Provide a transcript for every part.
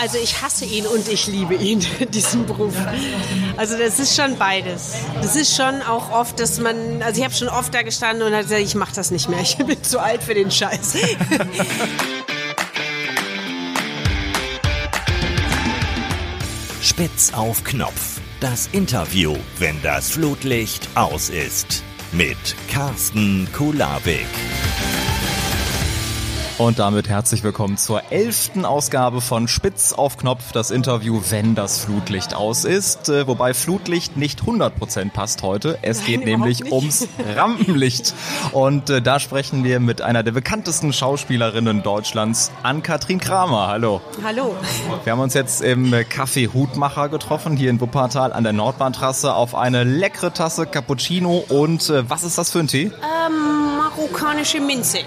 Also ich hasse ihn und ich liebe ihn, diesen Beruf. Also das ist schon beides. Das ist schon auch oft, dass man, also ich habe schon oft da gestanden und habe gesagt, ich mache das nicht mehr. Ich bin zu alt für den Scheiß. Spitz auf Knopf. Das Interview, wenn das Flutlicht aus ist. Mit Carsten Kulabik. Und damit herzlich willkommen zur elften Ausgabe von Spitz auf Knopf, das Interview, wenn das Flutlicht aus ist. Äh, wobei Flutlicht nicht 100% passt heute. Es geht Nein, nämlich überhaupt ums Rampenlicht. Und äh, da sprechen wir mit einer der bekanntesten Schauspielerinnen Deutschlands, Ann-Kathrin Kramer. Hallo. Hallo. Wir haben uns jetzt im Café Hutmacher getroffen, hier in Wuppertal an der Nordbahntrasse, auf eine leckere Tasse Cappuccino. Und äh, was ist das für ein Tee? Ähm, marokkanische Minze.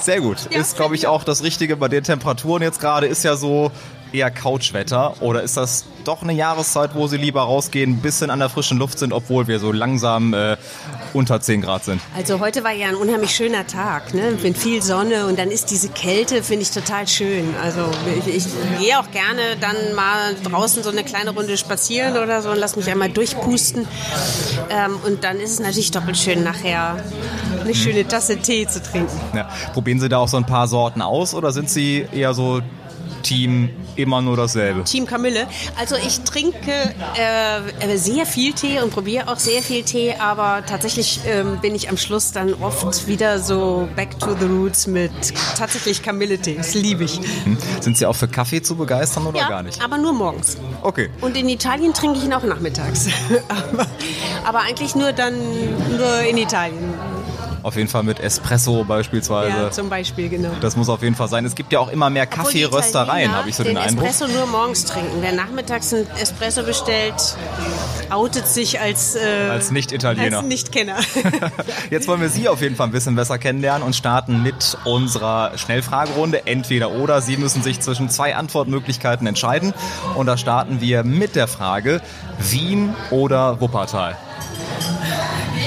Sehr gut. Ja, ist, glaube ich, auch das Richtige bei den Temperaturen jetzt gerade. Ist ja so eher Couchwetter. Oder ist das doch eine Jahreszeit, wo Sie lieber rausgehen, ein bisschen an der frischen Luft sind, obwohl wir so langsam äh, unter 10 Grad sind? Also heute war ja ein unheimlich schöner Tag, ne? mit viel Sonne und dann ist diese Kälte, finde ich total schön. Also ich, ich gehe auch gerne dann mal draußen so eine kleine Runde spazieren oder so und lass mich einmal durchpusten. Ähm, und dann ist es natürlich doppelt schön, nachher eine schöne Tasse Tee zu trinken. Ja. Probieren Sie da auch so ein paar Sorten aus oder sind Sie eher so Team immer nur dasselbe? Team Kamille. Also ich trinke äh, sehr viel Tee und probiere auch sehr viel Tee, aber tatsächlich ähm, bin ich am Schluss dann oft wieder so back to the roots mit tatsächlich Kamille-Tee. Das liebe ich. Hm? Sind Sie auch für Kaffee zu begeistern oder ja, gar nicht? aber nur morgens. Okay. Und in Italien trinke ich ihn auch nachmittags. aber, aber eigentlich nur dann nur in Italien. Auf jeden Fall mit Espresso beispielsweise. Ja, zum Beispiel, genau. Das muss auf jeden Fall sein. Es gibt ja auch immer mehr Kaffeeröstereien, habe ich so den, Eindruck. Espresso nur morgens trinken. Wer nachmittags einen Espresso bestellt, outet sich als, äh, Als Nicht-Italiener. Als Nicht-Kenner. Jetzt wollen wir Sie auf jeden Fall ein bisschen besser kennenlernen und starten mit unserer Schnellfragerunde. Entweder oder. Sie müssen sich zwischen zwei Antwortmöglichkeiten entscheiden. Und da starten wir mit der Frage Wien oder Wuppertal.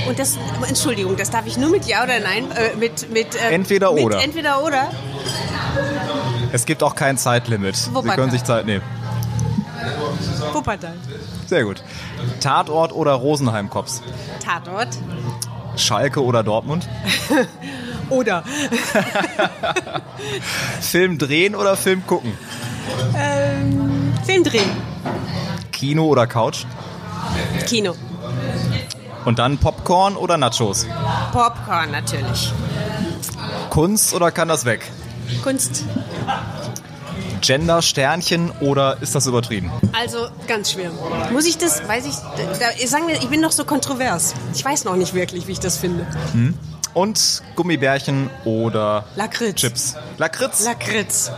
Und das, Entschuldigung, das darf ich nur mit Ja oder Nein, äh, mit, mit äh, Entweder mit oder. Entweder oder. Es gibt auch kein Zeitlimit. Sie Wuppertal. können sich Zeit nehmen. Wuppertal. Sehr gut. Tatort oder Rosenheim-Cops? Tatort. Schalke oder Dortmund? Oder. Film drehen oder Film gucken? Ähm, Film drehen. Kino oder Couch? Kino. Und dann Popcorn oder Nachos? Popcorn natürlich. Kunst oder kann das weg? Kunst. Gender, Sternchen oder ist das übertrieben? Also ganz schwer. Muss ich das, weiß ich, da, sagen wir, ich bin noch so kontrovers. Ich weiß noch nicht wirklich, wie ich das finde. Und Gummibärchen oder Lakritz. Chips? Lakritz? Lakritz.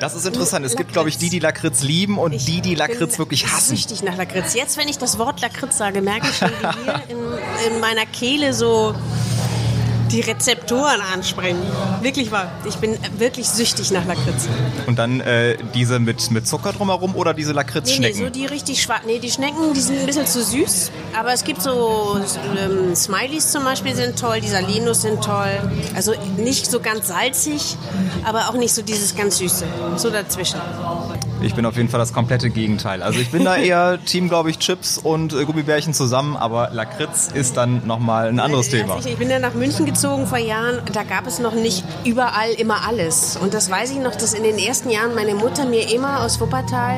das ist interessant. Es gibt, Lakritz. glaube ich, die, die Lakritz lieben und die, die Lakritz wirklich hassen. süchtig nach Lakritz. Jetzt, wenn ich das Wort Lakritz sage, merke ich schon, wie hier in, in meiner Kehle so die Rezeptoren anspringen. Wirklich wahr. Ich bin wirklich süchtig nach Lakritz. Und dann äh, diese mit, mit Zucker drumherum oder diese Nee, nee, Lakritzschnecken? so die richtig schwarz. Nee, die Schnecken, die sind ein bisschen zu süß. Aber es gibt so ähm, Smileys zum Beispiel sind toll, die Salinos sind toll. Also nicht so ganz salzig, aber auch nicht so dieses ganz Süße. So dazwischen. Ich bin auf jeden Fall das komplette Gegenteil. Also ich bin da eher Team, glaube ich, Chips und äh, Gummibärchen zusammen, aber Lakritz ist dann nochmal ein anderes Thema. Tatsächlich, Ich bin dann nach München gezogen vor Jahren. Da gab es noch nicht überall immer alles. Und das weiß ich noch, dass in den ersten Jahren meine Mutter mir immer aus Wuppertal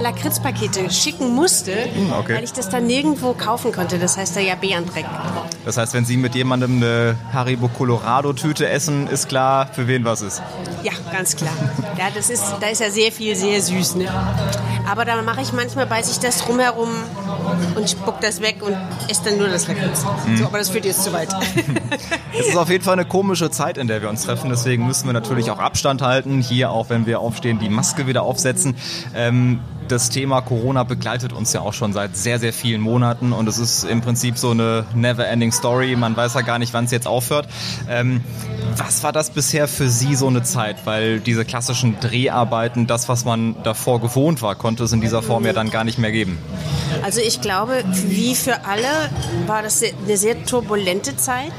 Lakritzpakete schicken musste, okay. weil ich das dann nirgendwo kaufen konnte. Das heißt da ja Bärendreck. Das heißt, wenn Sie mit jemandem eine Haribo Colorado Tüte essen, ist klar, für wen was ist. Ja, ganz klar. Ja, das ist, da ist ja sehr viel, sehr süß. Ne? Aber da mache ich manchmal, beiße ich das drumherum und spuck das weg und esse dann nur das Lakritz. So, aber das führt jetzt zu weit. Es ist auf jeden Fall eine komische Zeit, in der wir uns treffen. Deswegen müssen wir natürlich auch Abstand halten. Hier auch, wenn wir aufstehen, die Maske wieder aufsetzen. Ähm, das Thema Corona begleitet uns ja auch schon seit sehr, sehr vielen Monaten und es ist im Prinzip so eine never-ending Story. Man weiß ja gar nicht, wann es jetzt aufhört. Ähm, was war das bisher für Sie so eine Zeit? Weil diese klassischen Dreharbeiten, das, was man davor gewohnt war, konnte es in dieser Form ja dann gar nicht mehr geben. Also ich glaube, wie für alle war das eine sehr turbulente Zeit.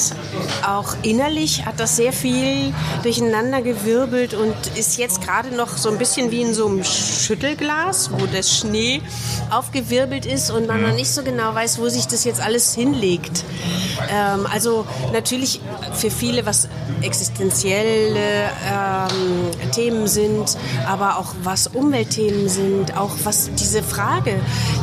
Auch innerlich hat das sehr viel durcheinander gewirbelt und ist jetzt gerade noch so ein bisschen wie in so einem Schüttelglas, wo der Schnee aufgewirbelt ist und man noch nicht so genau weiß, wo sich das jetzt alles hinlegt. Ähm, also natürlich für viele, was existenzielle ähm, Themen sind, aber auch was Umweltthemen sind, auch was diese Frage,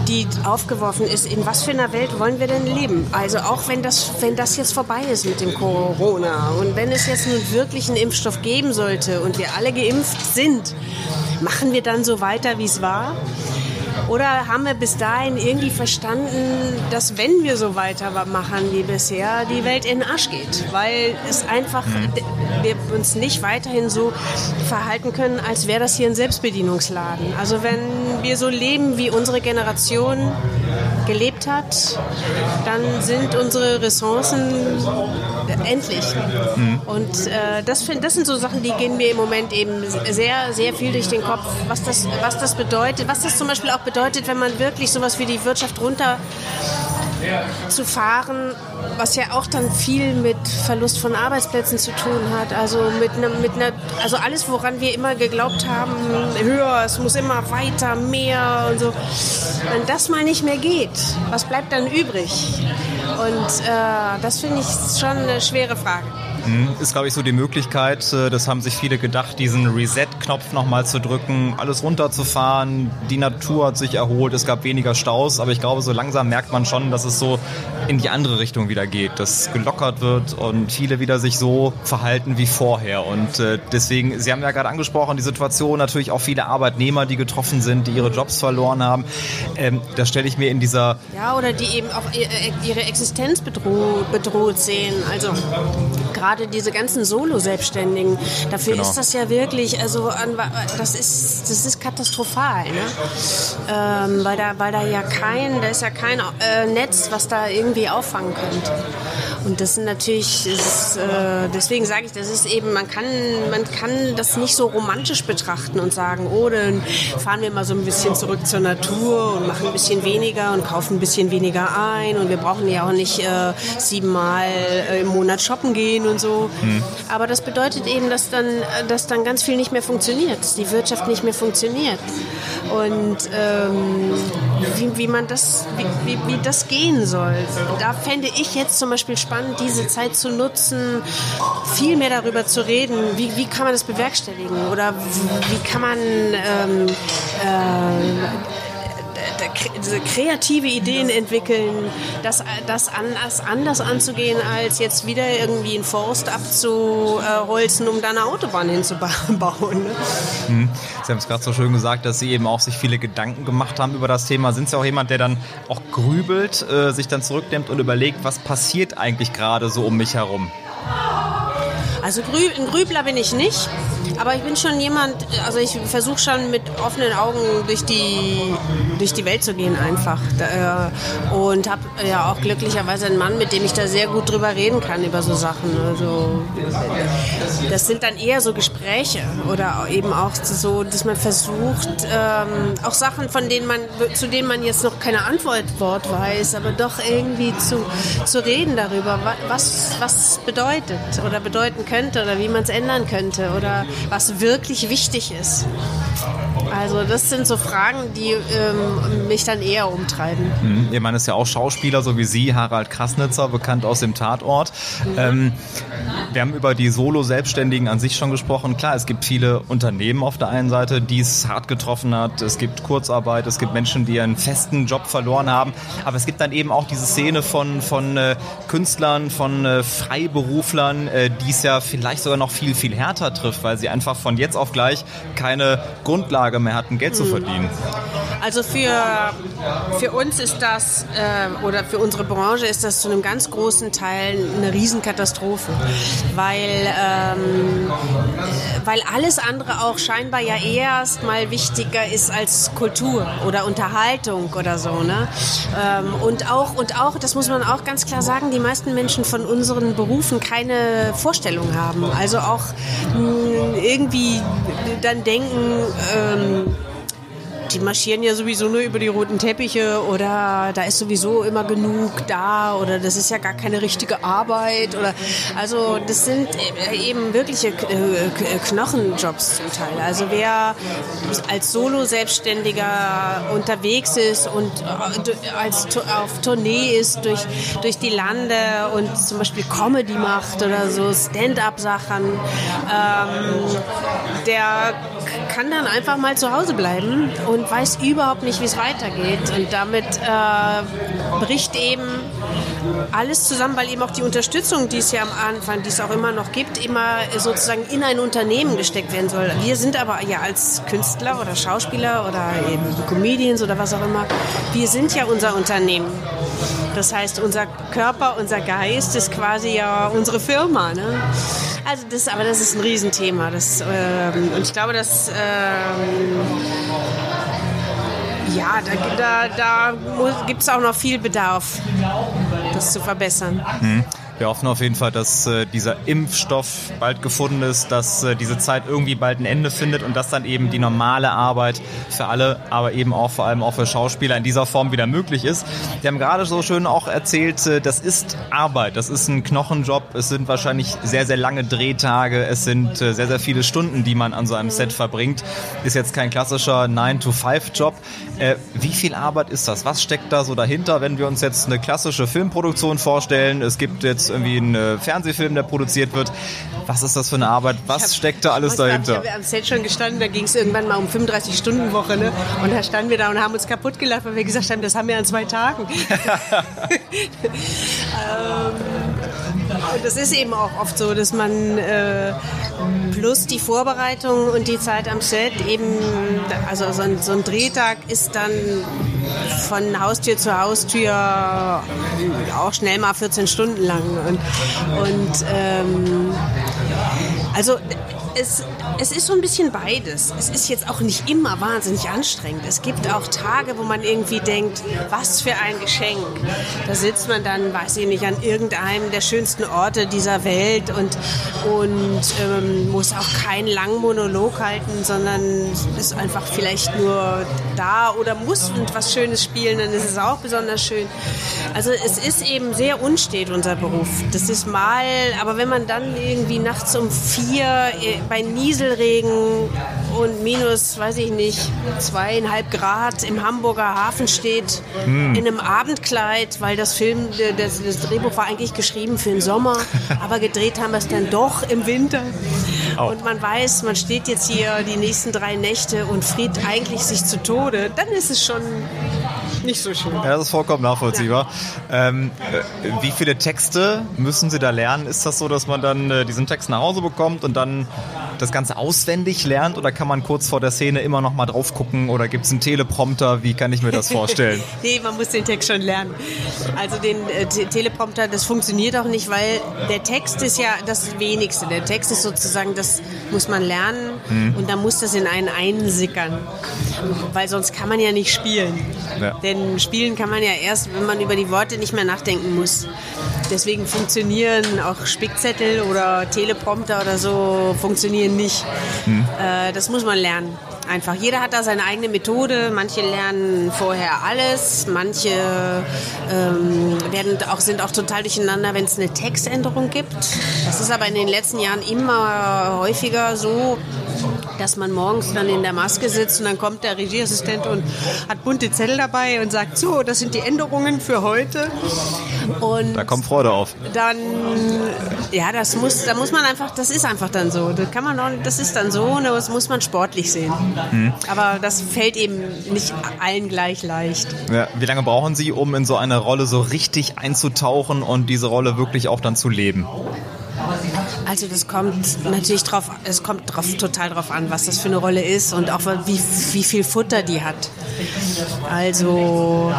die aufgeworfen ist, in was für einer Welt wollen wir denn leben? Also auch wenn das, wenn das jetzt vorbei ist mit dem Corona und wenn es jetzt nun wirklich einen Impfstoff geben sollte und wir alle geimpft sind, machen wir dann so weiter, wie es war? Oder haben wir bis dahin irgendwie verstanden, dass wenn wir so weitermachen wie bisher, die Welt in den Arsch geht? Weil es einfach, mhm. wir uns nicht weiterhin so verhalten können, als wäre das hier ein Selbstbedienungsladen. Also wenn wir so leben, wie unsere Generation gelebt hat, dann sind unsere Ressourcen endlich. Mhm. Und äh, das, das sind so Sachen, die gehen mir im Moment eben sehr, sehr viel durch den Kopf, was das, was das bedeutet, was das zum Beispiel auch bedeutet, wenn man wirklich sowas wie die Wirtschaft runter zu fahren, was ja auch dann viel mit Verlust von Arbeitsplätzen zu tun hat. Also mit einer, mit einer, also alles, woran wir immer geglaubt haben, höher, es muss immer weiter, mehr und so. Wenn das mal nicht mehr geht, was bleibt dann übrig? Und äh, das finde ich schon eine schwere Frage. Mhm. Ist, glaube ich, so die Möglichkeit, äh, das haben sich viele gedacht, diesen Reset-Knopf nochmal zu drücken, alles runterzufahren. Die Natur hat sich erholt, es gab weniger Staus, aber ich glaube, so langsam merkt man schon, dass es so in die andere Richtung wieder geht, dass gelockert wird und viele wieder sich so verhalten wie vorher. Und äh, deswegen, Sie haben ja gerade angesprochen, die Situation, natürlich auch viele Arbeitnehmer, die getroffen sind, die ihre Jobs verloren haben. Ähm, da stelle ich mir in dieser... Ja, oder die eben auch ihre Existenz bedroht, bedroht sehen. Also gerade diese ganzen Solo-Selbstständigen, dafür genau. ist das ja wirklich, also das ist, das ist katastrophal, ne? Ähm, weil, da, weil da ja kein, da ist ja kein äh, Netz, was da irgendwie auffangen könnte. Und das sind natürlich, ist, äh, deswegen sage ich, das ist eben, man kann, man kann das nicht so romantisch betrachten und sagen, oh, dann fahren wir mal so ein bisschen zurück zur Natur und machen ein bisschen weniger und kaufen ein bisschen weniger ein und wir brauchen ja auch nicht äh, siebenmal äh, im Monat shoppen gehen und so. Mhm. Aber das bedeutet eben, dass dann, dass dann ganz viel nicht mehr funktioniert, dass die Wirtschaft nicht mehr funktioniert. Und ähm, wie, wie man das, wie, wie, wie das gehen soll. Da fände ich jetzt zum Beispiel spannend, diese Zeit zu nutzen, viel mehr darüber zu reden, wie, wie kann man das bewerkstelligen oder wie kann man ähm, äh, diese kreative Ideen entwickeln, das, das anders, anders anzugehen, als jetzt wieder irgendwie einen Forst abzuholzen, um da eine Autobahn hinzubauen. Ne? Hm. Sie haben es gerade so schön gesagt, dass Sie eben auch sich viele Gedanken gemacht haben über das Thema. Sind Sie auch jemand, der dann auch grübelt, äh, sich dann zurücknimmt und überlegt, was passiert eigentlich gerade so um mich herum? Also ein Grübler bin ich nicht. Aber ich bin schon jemand, also ich versuche schon mit offenen Augen durch die, durch die Welt zu gehen einfach. Äh, und habe ja auch glücklicherweise einen Mann, mit dem ich da sehr gut drüber reden kann über so Sachen. Also das sind dann eher so Gespräche oder eben auch so, dass man versucht, ähm, auch Sachen, von denen man, zu denen man jetzt noch keine Antwort weiß, aber doch irgendwie zu, zu reden darüber, was, was bedeutet oder bedeuten könnte oder wie man es ändern könnte oder was wirklich wichtig ist. Also das sind so Fragen, die ähm, mich dann eher umtreiben. Mhm. Ihr Mann ist ja auch Schauspieler, so wie Sie, Harald Krasnitzer, bekannt aus dem Tatort. Mhm. Ähm, wir haben über die Solo-Selbstständigen an sich schon gesprochen. Klar, es gibt viele Unternehmen auf der einen Seite, die es hart getroffen hat. Es gibt Kurzarbeit, es gibt Menschen, die einen festen Job verloren haben. Aber es gibt dann eben auch diese Szene von, von äh, Künstlern, von äh, Freiberuflern, äh, die es ja vielleicht sogar noch viel, viel härter trifft, weil sie einfach von jetzt auf gleich keine Grundlage mehr hatten, Geld zu hm. verdienen. Also für, für uns ist das, äh, oder für unsere Branche ist das zu einem ganz großen Teil eine Riesenkatastrophe weil, ähm, weil alles andere auch scheinbar ja erst mal wichtiger ist als Kultur oder Unterhaltung oder so. Ne? Ähm, und, auch, und auch, das muss man auch ganz klar sagen, die meisten Menschen von unseren Berufen keine Vorstellung haben. Also auch mh, irgendwie dann denken, ähm, die marschieren ja sowieso nur über die roten Teppiche oder da ist sowieso immer genug da oder das ist ja gar keine richtige Arbeit oder also das sind eben wirkliche Knochenjobs zum Teil. Also wer als Solo-Selbstständiger unterwegs ist und als auf Tournee ist durch, durch die Lande und zum Beispiel Comedy macht oder so Stand-up-Sachen, ähm, der kann dann einfach mal zu Hause bleiben und weiß überhaupt nicht, wie es weitergeht. Und damit äh, bricht eben alles zusammen, weil eben auch die Unterstützung, die es ja am Anfang, die es auch immer noch gibt, immer sozusagen in ein Unternehmen gesteckt werden soll. Wir sind aber ja als Künstler oder Schauspieler oder eben Comedians oder was auch immer, wir sind ja unser Unternehmen. Das heißt, unser Körper, unser Geist ist quasi ja unsere Firma. Ne? Also das, aber das ist ein Riesenthema. Das, ähm, und ich glaube, dass ähm, ja, da, da, da gibt es auch noch viel Bedarf, das zu verbessern. Hm. Wir hoffen auf jeden Fall, dass äh, dieser Impfstoff bald gefunden ist, dass äh, diese Zeit irgendwie bald ein Ende findet und dass dann eben die normale Arbeit für alle, aber eben auch vor allem auch für Schauspieler in dieser Form wieder möglich ist. Wir haben gerade so schön auch erzählt, äh, das ist Arbeit, das ist ein Knochenjob. Es sind wahrscheinlich sehr, sehr lange Drehtage, es sind äh, sehr, sehr viele Stunden, die man an so einem Set verbringt. Ist jetzt kein klassischer 9-to-5-Job. Äh, wie viel Arbeit ist das? Was steckt da so dahinter, wenn wir uns jetzt eine klassische Filmproduktion vorstellen? Es gibt jetzt irgendwie ein äh, Fernsehfilm, der produziert wird. Was ist das für eine Arbeit? Was hab, steckt da alles dahinter? Ich habe am Set schon gestanden, da ging es irgendwann mal um 35-Stunden-Woche. Ne? Und da standen wir da und haben uns kaputt gelacht, weil wir gesagt haben, das haben wir an zwei Tagen. ähm, das ist eben auch oft so, dass man äh, plus die Vorbereitung und die Zeit am Set eben, also so ein, so ein Drehtag ist dann von Haustür zu Haustür auch schnell mal 14 Stunden lang. Und, und ähm, also es, es ist so ein bisschen beides. Es ist jetzt auch nicht immer wahnsinnig anstrengend. Es gibt auch Tage, wo man irgendwie denkt, was für ein Geschenk. Da sitzt man dann, weiß ich nicht, an irgendeinem der schönsten Orte dieser Welt und, und ähm, muss auch keinen langen Monolog halten, sondern ist einfach vielleicht nur da oder muss was Schönes spielen, dann ist es auch besonders schön. Also es ist eben sehr unstet, unser Beruf. Das ist mal, aber wenn man dann irgendwie nachts um vier äh, bei Nieselregen und minus, weiß ich nicht, zweieinhalb Grad im Hamburger Hafen steht, hm. in einem Abendkleid, weil das Film, das, das, Drehbuch war eigentlich geschrieben für den Sommer, aber gedreht haben wir es dann doch im Winter. Oh. Und man weiß, man steht jetzt hier die nächsten drei Nächte und friert eigentlich sich zu Tode, dann ist es schon nicht so schön. Ja, das ist vollkommen nachvollziehbar. Ja. Ähm, äh, wie viele Texte müssen Sie da lernen? Ist das so, dass man dann äh, diesen Text nach Hause bekommt und dann das Ganze auswendig lernt oder kann man kurz vor der Szene immer noch mal drauf gucken oder gibt es einen Teleprompter? Wie kann ich mir das vorstellen? nee, man muss den Text schon lernen. Also den äh, Teleprompter, das funktioniert auch nicht, weil der Text ist ja das Wenigste. Der Text ist sozusagen, das muss man lernen hm. und dann muss das in einen einsickern, weil sonst kann man ja nicht spielen. Ja. Denn spielen kann man ja erst, wenn man über die Worte nicht mehr nachdenken muss. Deswegen funktionieren auch Spickzettel oder Teleprompter oder so funktionieren nicht. Hm. Äh, das muss man lernen. Einfach. Jeder hat da seine eigene Methode. Manche lernen vorher alles, manche ähm, werden auch, sind auch total durcheinander, wenn es eine Textänderung gibt. Das ist aber in den letzten Jahren immer häufiger so, dass man morgens dann in der Maske sitzt und dann kommt der Regieassistent und hat bunte Zettel dabei und sagt, so, das sind die Änderungen für heute. Und da kommt Freude auf. Dann, ja, das muss, da muss man einfach, das ist einfach dann so. Das kann man auch, das ist dann so, das muss man sportlich sehen. Mhm. Aber das fällt eben nicht allen gleich leicht. Ja, wie lange brauchen Sie, um in so eine Rolle so richtig einzutauchen und diese Rolle wirklich auch dann zu leben? Also das kommt natürlich drauf, es kommt drauf, total drauf an, was das für eine Rolle ist und auch wie, wie viel Futter die hat. Also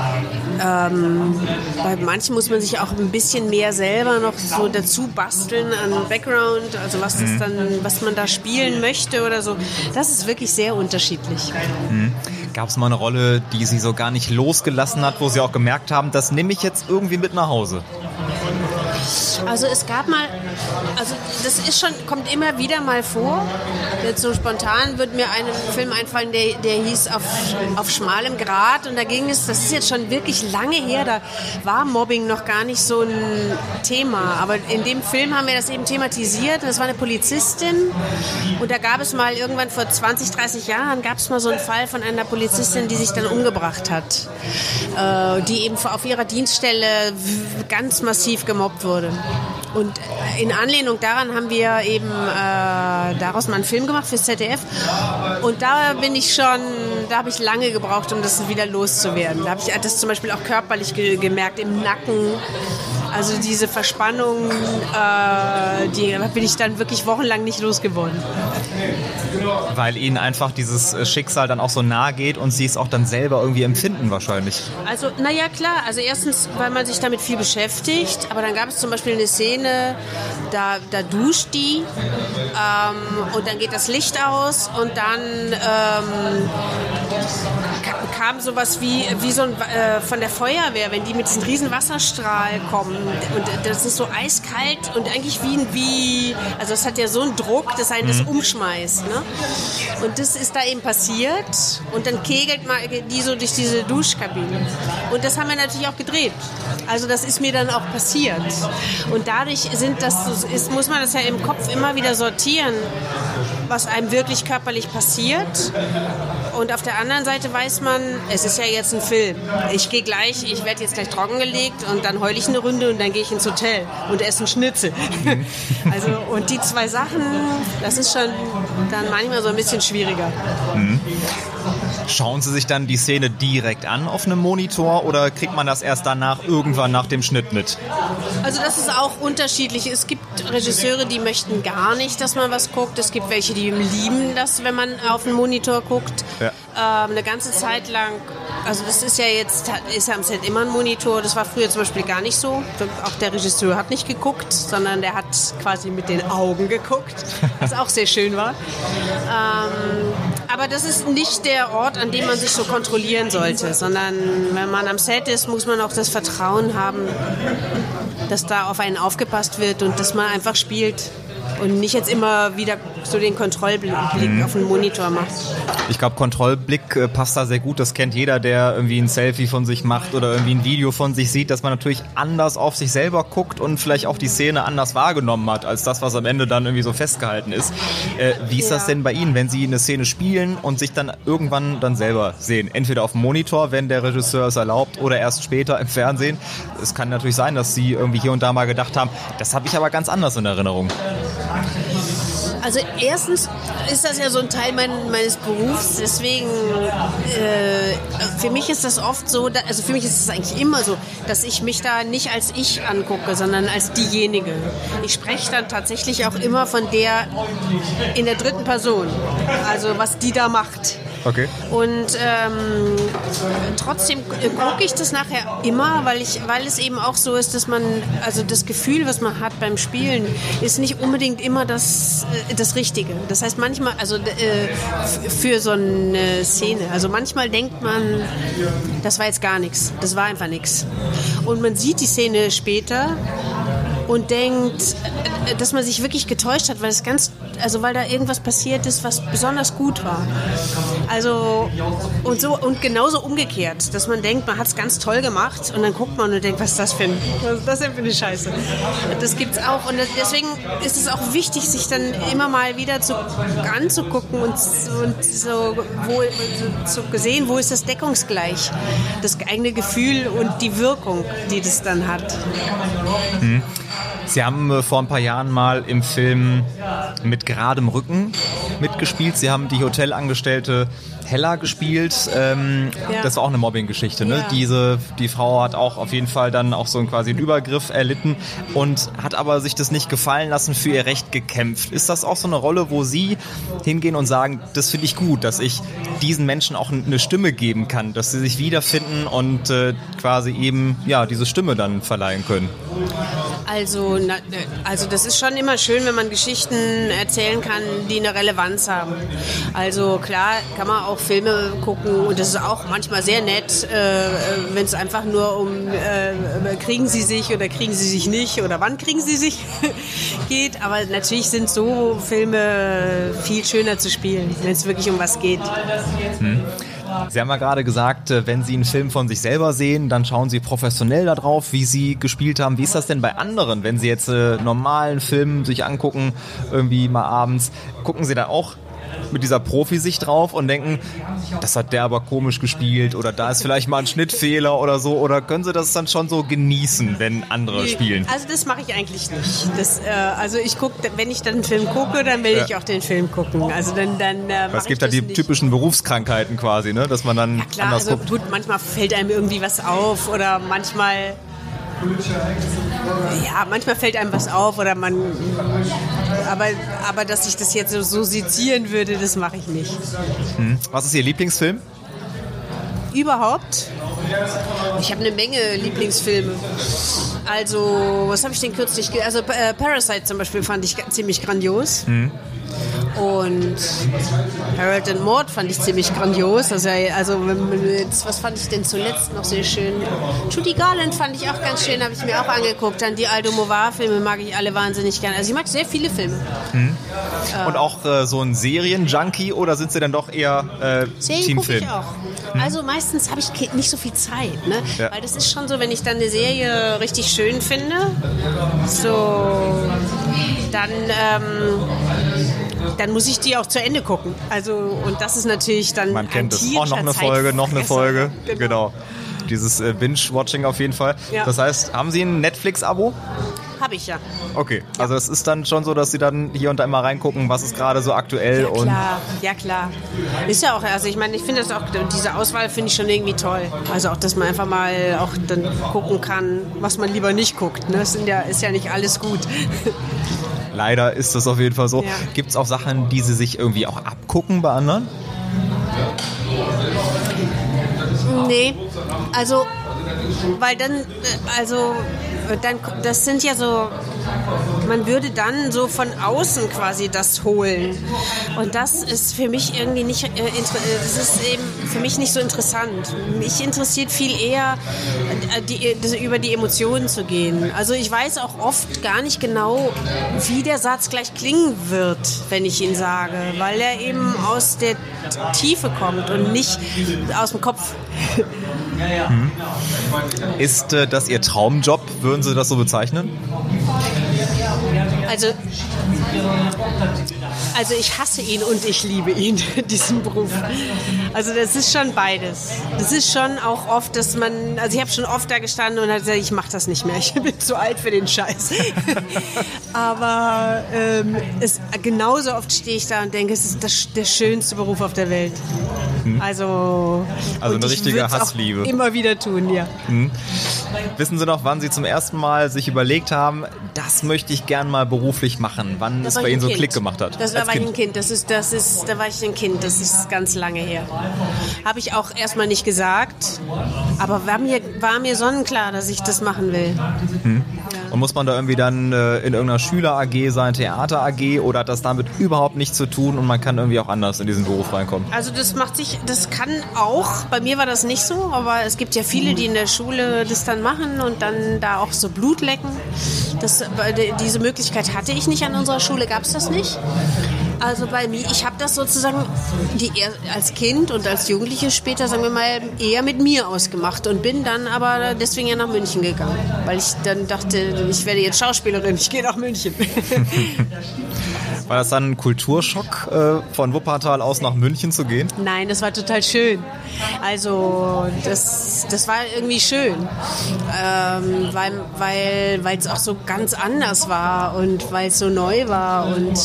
ähm, bei manchen muss man sich auch ein bisschen mehr selber noch so dazu basteln an Background, also was das mhm. dann, was man da spielen möchte oder so. Das ist wirklich sehr unterschiedlich. Mhm. Gab es mal eine Rolle, die Sie so gar nicht losgelassen hat, wo Sie auch gemerkt haben, das nehme ich jetzt irgendwie mit nach Hause? Also es gab mal, also das ist schon, kommt immer wieder mal vor. Jetzt so spontan wird mir ein Film einfallen, der, der hieß auf, auf schmalem Grat und da ging es, das ist jetzt schon wirklich lange her, da war Mobbing noch gar nicht so ein Thema. Aber in dem Film haben wir das eben thematisiert. Das war eine Polizistin und da gab es mal irgendwann vor 20, 30 Jahren gab es mal so einen Fall von einer Polizistin, die sich dann umgebracht hat, äh, die eben auf ihrer Dienststelle ganz massiv gemobbt wurde. Und in Anlehnung daran haben wir eben äh, daraus mal einen Film gemacht fürs ZDF. Und da bin ich schon, da habe ich lange gebraucht, um das wieder loszuwerden. Da habe ich das zum Beispiel auch körperlich ge gemerkt, im Nacken. Also diese Verspannung, äh, die bin ich dann wirklich wochenlang nicht losgeworden. Weil ihnen einfach dieses äh, Schicksal dann auch so nahe geht und sie es auch dann selber irgendwie empfinden wahrscheinlich. Also, naja, klar. Also erstens, weil man sich damit viel beschäftigt. Aber dann gab es zum Beispiel eine Szene, da, da duscht die ähm, und dann geht das Licht aus und dann ähm, kam sowas wie, wie so ein, äh, von der Feuerwehr, wenn die mit diesem riesen Wasserstrahl kommen. Und das ist so eiskalt und eigentlich wie, wie also es hat ja so einen Druck, dass einen das mhm. umschmeißt. Ne? Und das ist da eben passiert und dann kegelt man die so durch diese Duschkabine. Und das haben wir natürlich auch gedreht. Also das ist mir dann auch passiert. Und dadurch sind das, ist, muss man das ja im Kopf immer wieder sortieren, was einem wirklich körperlich passiert. Und auf der anderen Seite weiß man, es ist ja jetzt ein Film. Ich gehe gleich, ich werde jetzt gleich trockengelegt und dann heule ich eine Runde und dann gehe ich ins Hotel und esse einen Schnitzel. also, und die zwei Sachen, das ist schon dann manchmal so ein bisschen schwieriger. Mhm. Schauen Sie sich dann die Szene direkt an auf einem Monitor oder kriegt man das erst danach irgendwann nach dem Schnitt mit? Also das ist auch unterschiedlich. Es gibt Regisseure, die möchten gar nicht, dass man was guckt. Es gibt welche, die lieben das, wenn man auf den Monitor guckt. Ja. Ähm, eine ganze Zeit lang, also das ist ja jetzt, ist am Set immer ein Monitor. Das war früher zum Beispiel gar nicht so. Auch der Regisseur hat nicht geguckt, sondern der hat quasi mit den Augen geguckt, was auch sehr schön war. Ähm, aber das ist nicht der Ort, an dem man sich so kontrollieren sollte, sondern wenn man am Set ist, muss man auch das Vertrauen haben, dass da auf einen aufgepasst wird und dass man einfach spielt und nicht jetzt immer wieder so den Kontrollblick mhm. auf den Monitor macht. Ich glaube, Kontrollblick äh, passt da sehr gut. Das kennt jeder, der irgendwie ein Selfie von sich macht oder irgendwie ein Video von sich sieht, dass man natürlich anders auf sich selber guckt und vielleicht auch die Szene anders wahrgenommen hat, als das, was am Ende dann irgendwie so festgehalten ist. Äh, wie ist ja. das denn bei Ihnen, wenn Sie eine Szene spielen und sich dann irgendwann dann selber sehen? Entweder auf dem Monitor, wenn der Regisseur es erlaubt, oder erst später im Fernsehen. Es kann natürlich sein, dass Sie irgendwie hier und da mal gedacht haben, das habe ich aber ganz anders in Erinnerung. Fragestellung also erstens ist das ja so ein Teil mein, meines Berufs, deswegen äh, für mich ist das oft so, also für mich ist es eigentlich immer so, dass ich mich da nicht als ich angucke, sondern als diejenige. Ich spreche dann tatsächlich auch immer von der in der dritten Person, also was die da macht. Okay. Und ähm, trotzdem gucke ich das nachher immer, weil, ich, weil es eben auch so ist, dass man, also das Gefühl, was man hat beim Spielen, ist nicht unbedingt immer das, äh, das Richtige. Das heißt manchmal, also äh, für so eine Szene, also manchmal denkt man, das war jetzt gar nichts, das war einfach nichts. Und man sieht die Szene später und denkt, äh, dass man sich wirklich getäuscht hat, weil es ganz, also weil da irgendwas passiert ist, was besonders gut war. Also und so und genauso umgekehrt, dass man denkt, man hat es ganz toll gemacht und dann guckt man und denkt, was ist das für, ein, was ist das denn für eine Scheiße? Das gibt's auch und deswegen ist es auch wichtig, sich dann immer mal wieder zu, anzugucken und, und so, wo, so gesehen, wo ist das deckungsgleich, das eigene Gefühl und die Wirkung, die das dann hat. Hm. Sie haben äh, vor ein paar Jahren mal im Film mit geradem Rücken mitgespielt. Sie haben die Hotelangestellte Hella gespielt. Ähm, ja. Das war auch eine Mobbing-Geschichte. Ne? Ja. Diese, die Frau hat auch auf jeden Fall dann auch so einen quasi einen Übergriff erlitten und hat aber sich das nicht gefallen lassen, für ihr Recht gekämpft. Ist das auch so eine Rolle, wo Sie hingehen und sagen, das finde ich gut, dass ich diesen Menschen auch eine Stimme geben kann, dass sie sich wiederfinden und äh, quasi eben ja diese Stimme dann verleihen können? Also, na, also das ist schon immer schön, wenn man Geschichten erzählen kann, die eine Relevanz haben. Also klar kann man auch auch Filme gucken und das ist auch manchmal sehr nett, äh, äh wenn es einfach nur um äh, kriegen sie sich oder kriegen sie sich nicht oder wann kriegen sie sich geht. Aber natürlich sind so Filme viel schöner zu spielen, wenn es wirklich um was geht. Hm. Sie haben ja gerade gesagt, äh, wenn Sie einen Film von sich selber sehen, dann schauen Sie professionell darauf, wie Sie gespielt haben. Wie ist das denn bei anderen, wenn Sie jetzt äh, normalen Film sich angucken, irgendwie mal abends? Gucken Sie da auch mit dieser Profisicht drauf und denken, das hat der aber komisch gespielt oder da ist vielleicht mal ein Schnittfehler oder so oder können Sie das dann schon so genießen, wenn andere nee, spielen? Also das mache ich eigentlich nicht. Das, äh, also ich gucke, wenn ich dann einen Film gucke, dann will ja. ich auch den Film gucken. Also dann, dann äh, Es gibt ja die nicht. typischen Berufskrankheiten quasi, ne? dass man dann ja, klar, anders also guckt. Gut, manchmal fällt einem irgendwie was auf oder manchmal ja, manchmal fällt einem was auf oder man. Aber, aber dass ich das jetzt so, so sezieren würde, das mache ich nicht. Hm. Was ist Ihr Lieblingsfilm? Überhaupt? Ich habe eine Menge Lieblingsfilme. Also, was habe ich denn kürzlich? Also, äh, Parasite zum Beispiel fand ich ziemlich grandios. Mhm. Und Harold and Maud fand ich ziemlich grandios. Also, also jetzt, was fand ich denn zuletzt noch sehr schön? Judy Garland fand ich auch ganz schön, habe ich mir auch angeguckt. Dann die Aldo Movar-Filme mag ich alle wahnsinnig gerne. Also ich mag sehr viele Filme. Mhm. Und auch äh, so ein Serienjunkie oder sind sie dann doch eher äh, Serien Teamfilm? ich auch. Mhm. Also meistens habe ich nicht so viel Zeit, ne? Ja. Weil das ist schon so, wenn ich dann eine Serie richtig schön finde, so dann ähm, dann muss ich die auch zu Ende gucken. Also, und das ist natürlich dann. Man kennt es. Auch noch eine Folge, noch eine Folge. Genau. genau. Dieses äh, Binge-Watching auf jeden Fall. Ja. Das heißt, haben Sie ein Netflix-Abo? Habe ich ja. Okay, also es ist dann schon so, dass Sie dann hier und da immer reingucken, was ist gerade so aktuell. Ja klar, ja klar. Ist ja auch, also ich meine, ich finde das auch, diese Auswahl finde ich schon irgendwie toll. Also auch, dass man einfach mal auch dann gucken kann, was man lieber nicht guckt. Ne? Das ja, ist ja nicht alles gut. Leider ist das auf jeden Fall so. Ja. Gibt es auch Sachen, die Sie sich irgendwie auch abgucken bei anderen? Nee, also, weil dann, äh, also dann, das sind ja so, man würde dann so von außen quasi das holen. Und das ist für mich irgendwie nicht, äh, äh, das ist eben für mich nicht so interessant. Mich interessiert viel eher, äh, die, das, über die Emotionen zu gehen. Also ich weiß auch oft gar nicht genau, wie der Satz gleich klingen wird, wenn ich ihn sage, weil er eben aus der Tiefe kommt und nicht aus dem Kopf. Hm. Ist äh, das Ihr Traumjob? Würden Sie das so bezeichnen? Also, also ich hasse ihn und ich liebe ihn, diesen Beruf. Also das ist schon beides. Das ist schon auch oft, dass man, also ich habe schon oft da gestanden und gesagt, ich mache das nicht mehr, ich bin zu alt für den Scheiß. Aber ähm, es, genauso oft stehe ich da und denke, es ist das, der schönste Beruf auf der Welt. Hm. Also, also eine richtige Hassliebe. immer wieder tun, ja. Hm. Wissen Sie noch, wann Sie zum ersten Mal sich überlegt haben, das möchte ich gern mal beruflich machen? Wann es bei Ihnen so. Klick gemacht hat? Das war, war ich ein Kind. Das ist, das ist, da war ich ein Kind. Das ist ganz lange her. Habe ich auch erstmal nicht gesagt, aber war mir, war mir sonnenklar, dass ich das machen will. Hm. Und muss man da irgendwie dann äh, in irgendeiner Schüler-AG sein, Theater-AG oder hat das damit überhaupt nichts zu tun und man kann irgendwie auch anders in diesen Beruf reinkommen? Also das macht sich, das kann auch, bei mir war das nicht so, aber es gibt ja viele, die in der Schule das dann machen und dann da auch so Blut lecken. Das, diese Möglichkeit hatte ich nicht an unserer Schule, gab es das nicht. Also bei mir, ich habe das sozusagen die, als Kind und als Jugendliche später, sagen wir mal, eher mit mir ausgemacht und bin dann aber deswegen ja nach München gegangen, weil ich dann dachte, ich werde jetzt Schauspielerin, ich gehe nach München. War das dann ein Kulturschock, äh, von Wuppertal aus nach München zu gehen? Nein, das war total schön. Also das, das war irgendwie schön, ähm, weil es auch so ganz anders war und weil es so neu war und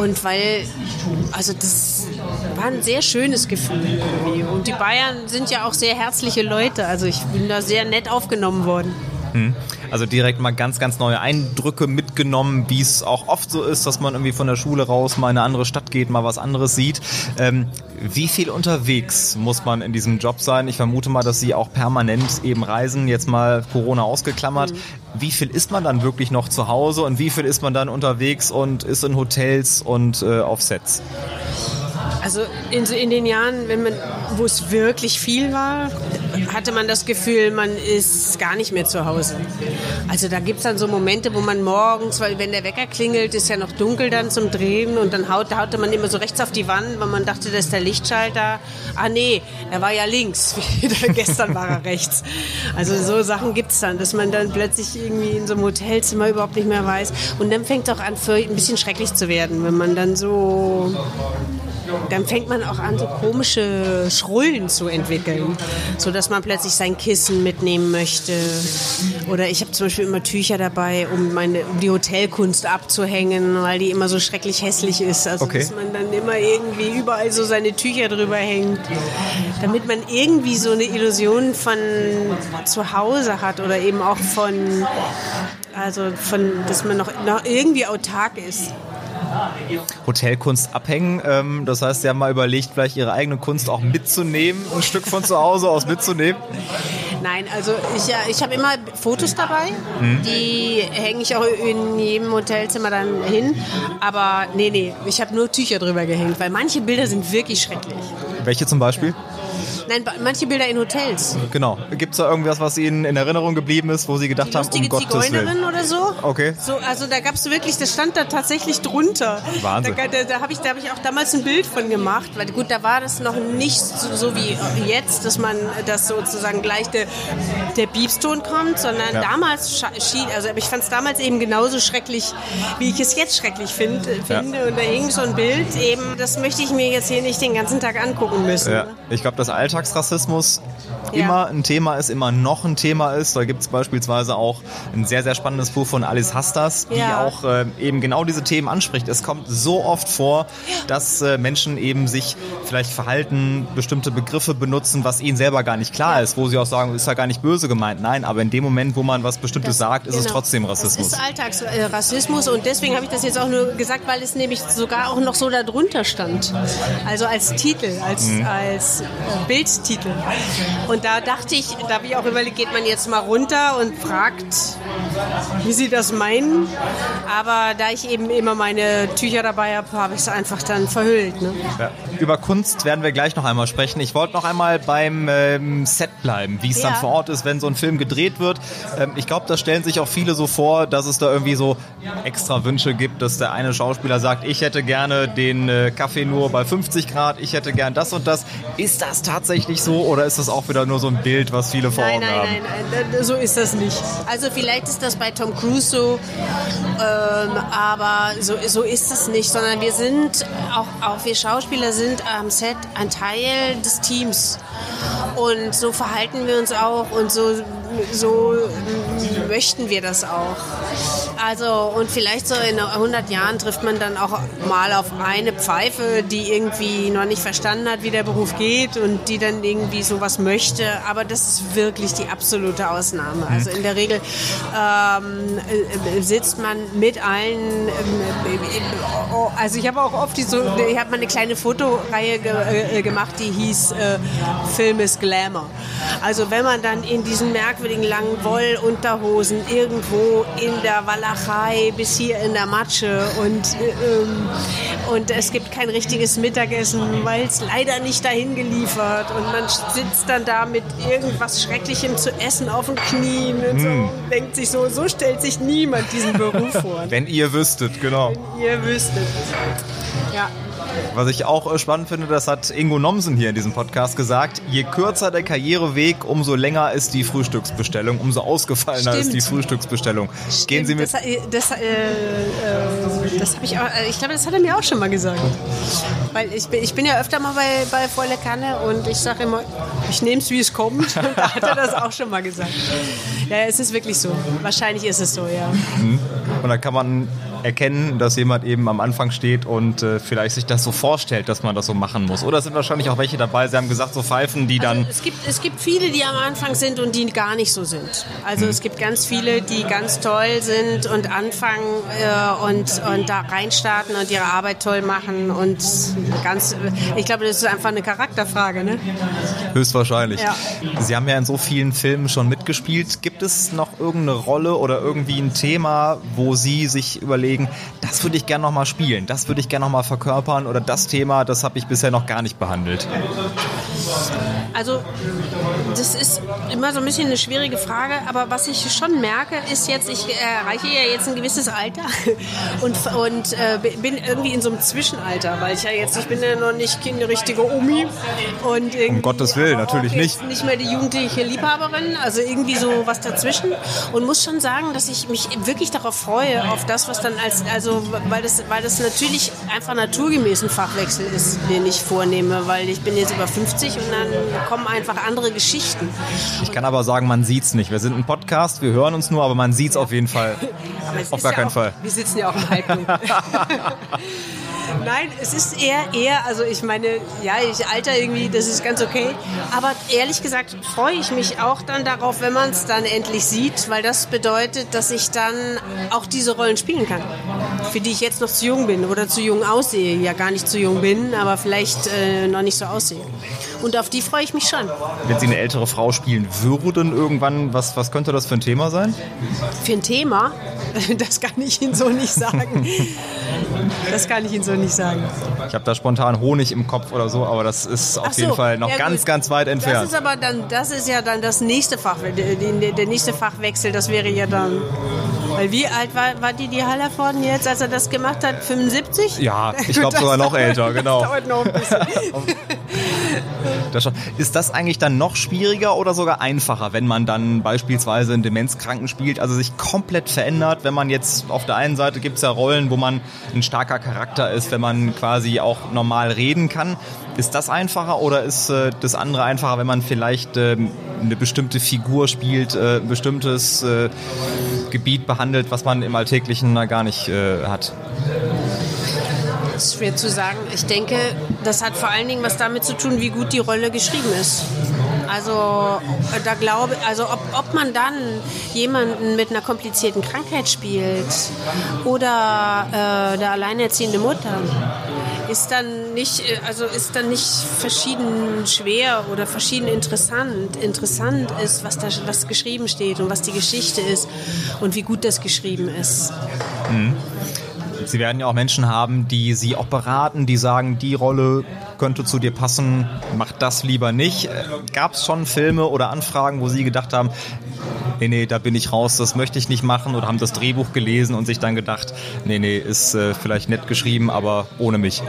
und weil, also das war ein sehr schönes Gefühl irgendwie. Und die Bayern sind ja auch sehr herzliche Leute. Also ich bin da sehr nett aufgenommen worden. Hm. Also direkt mal ganz, ganz neue Eindrücke mitgenommen, wie es auch oft so ist, dass man irgendwie von der Schule raus mal in eine andere Stadt geht, mal was anderes sieht. Ähm, wie viel unterwegs muss man in diesem Job sein? Ich vermute mal, dass Sie auch permanent eben reisen, jetzt mal Corona ausgeklammert. Mhm. Wie viel ist man dann wirklich noch zu Hause und wie viel ist man dann unterwegs und ist in Hotels und äh, auf Sets? Also in, in den Jahren, wenn man, wo es wirklich viel war, hatte man das Gefühl, man ist gar nicht mehr zu Hause. Also da gibt es dann so Momente, wo man morgens, weil wenn der Wecker klingelt, ist ja noch dunkel dann zum Drehen und dann haut, haute man immer so rechts auf die Wand, weil man dachte, das ist der Lichtschalter. Ah nee, er war ja links. Gestern war er rechts. Also so Sachen gibt es dann, dass man dann plötzlich irgendwie in so einem Hotelzimmer überhaupt nicht mehr weiß. Und dann fängt es auch an, für ein bisschen schrecklich zu werden, wenn man dann so dann fängt man auch an, so komische Schrullen zu entwickeln, so dass man plötzlich sein Kissen mitnehmen möchte. Oder ich habe zum Beispiel immer Tücher dabei, um meine, um die Hotelkunst abzuhängen, weil die immer so schrecklich hässlich ist. Also okay. dass man dann immer irgendwie überall so seine Tücher drüber hängt, damit man irgendwie so eine Illusion von zu Hause hat oder eben auch von also von, dass man noch, noch irgendwie autark ist. Hotelkunst abhängen. Ähm, das heißt, Sie haben mal überlegt, vielleicht Ihre eigene Kunst auch mitzunehmen, ein Stück von zu Hause aus mitzunehmen? Nein, also ich, ich habe immer Fotos dabei, mhm. die hänge ich auch in jedem Hotelzimmer dann hin. Aber nee, nee, ich habe nur Tücher drüber gehängt, weil manche Bilder sind wirklich schrecklich. Welche zum Beispiel? Ja. Nein, manche Bilder in Hotels. Genau. Gibt es da irgendwas, was Ihnen in Erinnerung geblieben ist, wo Sie gedacht haben, um Gottes Willen? oder so? Okay. So, also da gab es wirklich, das stand da tatsächlich drunter. Wahnsinn. Da, da, da habe ich, hab ich auch damals ein Bild von gemacht, weil gut, da war das noch nicht so, so wie jetzt, dass man das sozusagen gleich der, der Biebston kommt, sondern ja. damals schien, also ich fand es damals eben genauso schrecklich, wie ich es jetzt schrecklich find, finde. Ja. Und da hing so ein Bild eben, das möchte ich mir jetzt hier nicht den ganzen Tag angucken müssen. Ja. Ich glaube, das Alltag Alltagsrassismus ja. immer ein Thema ist, immer noch ein Thema ist. Da gibt es beispielsweise auch ein sehr, sehr spannendes Buch von Alice Hastas, die ja. auch äh, eben genau diese Themen anspricht. Es kommt so oft vor, dass äh, Menschen eben sich vielleicht verhalten, bestimmte Begriffe benutzen, was ihnen selber gar nicht klar ist, wo sie auch sagen, ist ja gar nicht böse gemeint. Nein, aber in dem Moment, wo man was Bestimmtes das, sagt, ist genau. es trotzdem Rassismus. Das ist Alltagsrassismus und deswegen habe ich das jetzt auch nur gesagt, weil es nämlich sogar auch noch so darunter stand. Also als Titel, als, mhm. als äh, Bildtitel. Und da dachte ich, da habe ich auch überlegt, geht man jetzt mal runter und fragt, wie sie das meinen. Aber da ich eben immer meine Tücher dabei habe, habe ich es einfach dann verhüllt. Ne? Ja. Über Kunst werden wir gleich noch einmal sprechen. Ich wollte noch einmal beim ähm, Set bleiben, wie es ja. dann vor Ort ist, wenn so ein Film gedreht wird. Ähm, ich glaube, da stellen sich auch viele so vor, dass es da irgendwie so extra Wünsche gibt, dass der eine Schauspieler sagt, ich hätte gerne den äh, Kaffee nur bei 50 Grad, ich hätte gern das und das. Ist das tatsächlich so oder ist das auch wieder nur so ein Bild, was viele vor Augen nein, haben? Nein, nein, nein, so ist das nicht. Also vielleicht ist das bei Tom Cruise so, ähm, aber so, so ist es nicht, sondern wir sind, auch, auch wir Schauspieler sind am Set ein Teil des Teams. Und so verhalten wir uns auch und so, so möchten wir das auch. Also, und vielleicht so in 100 Jahren trifft man dann auch mal auf eine Pfeife, die irgendwie noch nicht verstanden hat, wie der Beruf geht und die dann irgendwie sowas möchte. Aber das ist wirklich die absolute Ausnahme. Also in der Regel ähm, äh, sitzt man mit allen. Ähm, also ich habe auch oft die so, ich habe mal eine kleine Fotoreihe ge äh, gemacht, die hieß äh, Film ist Glamour. Also wenn man dann in diesen merkwürdigen langen Wollunterhosen irgendwo in der Walachei bis hier in der Matsche und, ähm, und es gibt kein richtiges Mittagessen, weil es leider nicht dahin geliefert und man sitzt dann da mit irgendwas Schrecklichem zu essen auf den Knien und so hm. und denkt sich so, so stellt sich niemand diesen Beruf vor. Wenn ihr wüsstet, genau. Wenn ihr wüsstet. Ja. Was ich auch äh, spannend finde, das hat Ingo Nomsen hier in diesem Podcast gesagt, je kürzer der Karriereweg, umso länger ist die Frühstücksbestellung, umso ausgefallener Stimmt. ist die Frühstücksbestellung. Stimmt. Gehen Sie mit... Das, äh, das, äh, äh, das habe ich auch, äh, ich glaube, das hat er mir auch schon mal gesagt. Weil ich bin, ich bin ja öfter mal bei, bei Volle Kanne und ich sage immer, ich nehme es, wie es kommt. Und da hat er das auch schon mal gesagt. Ja, es ist wirklich so. Wahrscheinlich ist es so, ja. Mhm. Und da kann man erkennen, dass jemand eben am Anfang steht und äh, vielleicht sich das so vorstellt, dass man das so machen muss. Oder sind wahrscheinlich auch welche dabei, Sie haben gesagt, so Pfeifen, die dann... Also es, gibt, es gibt viele, die am Anfang sind und die gar nicht so sind. Also hm. es gibt ganz viele, die ganz toll sind und anfangen äh, und, und da reinstarten und ihre Arbeit toll machen und ganz... Ich glaube, das ist einfach eine Charakterfrage, ne? Höchstwahrscheinlich. Ja. Sie haben ja in so vielen Filmen schon mitgespielt. Gibt es noch irgendeine Rolle oder irgendwie ein Thema, wo Sie sich überlegen, überlegen, das würde ich gerne nochmal spielen, das würde ich gerne nochmal verkörpern oder das Thema, das habe ich bisher noch gar nicht behandelt? Also das ist immer so ein bisschen eine schwierige Frage, aber was ich schon merke, ist jetzt, ich erreiche ja jetzt ein gewisses Alter und, und äh, bin irgendwie in so einem Zwischenalter, weil ich ja jetzt, ich bin ja noch nicht eine richtige Omi und um Gottes Willen, natürlich nicht. Nicht mehr die jugendliche Liebhaberin, also irgendwie so was dazwischen und muss schon sagen, dass ich mich wirklich darauf freue, auf das, was dann als, also weil das, weil das natürlich einfach naturgemäß ein Fachwechsel ist, den ich vornehme, weil ich bin jetzt über 50 und dann kommen einfach andere Geschichten. Ich kann aber sagen, man sieht es nicht. Wir sind ein Podcast, wir hören uns nur, aber man sieht es auf jeden Fall. auf gar ja keinen auch, Fall. Wir sitzen ja auch im Halbpunkt. Nein, es ist eher, eher, also ich meine, ja, ich alter irgendwie, das ist ganz okay. Aber ehrlich gesagt freue ich mich auch dann darauf, wenn man es dann endlich sieht, weil das bedeutet, dass ich dann auch diese Rollen spielen kann, für die ich jetzt noch zu jung bin oder zu jung aussehe. Ja, gar nicht zu jung bin, aber vielleicht äh, noch nicht so aussehe. Und auf die freue ich mich schon. Wenn Sie eine ältere Frau spielen würden irgendwann, was, was könnte das für ein Thema sein? Für ein Thema? Das kann ich Ihnen so nicht sagen. Das kann ich Ihnen so nicht sagen. Ich habe da spontan Honig im Kopf oder so, aber das ist auf so, jeden Fall noch ja ganz, ganz weit entfernt. Das ist aber dann, das ist ja dann das nächste Fach, der, der nächste Fachwechsel, das wäre ja dann weil wie alt war, war die, die Hallervorden jetzt, als er das gemacht hat? 75? Ja, ich glaube sogar noch älter, genau. Das dauert noch ein bisschen. ist das eigentlich dann noch schwieriger oder sogar einfacher, wenn man dann beispielsweise einen Demenzkranken spielt, also sich komplett verändert, wenn man jetzt auf der einen Seite gibt es ja Rollen, wo man ein starker Charakter ist, wenn man quasi auch normal reden kann. Ist das einfacher oder ist äh, das andere einfacher, wenn man vielleicht äh, eine bestimmte Figur spielt, äh, ein bestimmtes äh, Gebiet behandelt, was man im Alltäglichen gar nicht äh, hat? Das ist schwer zu sagen. Ich denke, das hat vor allen Dingen was damit zu tun, wie gut die Rolle geschrieben ist. Also da glaube also ob, ob man dann jemanden mit einer komplizierten Krankheit spielt oder äh, der alleinerziehende Mutter, ist dann nicht, äh, also ist dann nicht verschieden schwer oder verschieden interessant. Interessant ist, was da was geschrieben steht und was die Geschichte ist und wie gut das geschrieben ist. Mhm. Sie werden ja auch Menschen haben, die Sie auch beraten, die sagen, die Rolle könnte zu dir passen, mach das lieber nicht. Äh, Gab es schon Filme oder Anfragen, wo Sie gedacht haben, nee, nee, da bin ich raus, das möchte ich nicht machen oder haben das Drehbuch gelesen und sich dann gedacht, nee, nee, ist äh, vielleicht nett geschrieben, aber ohne mich.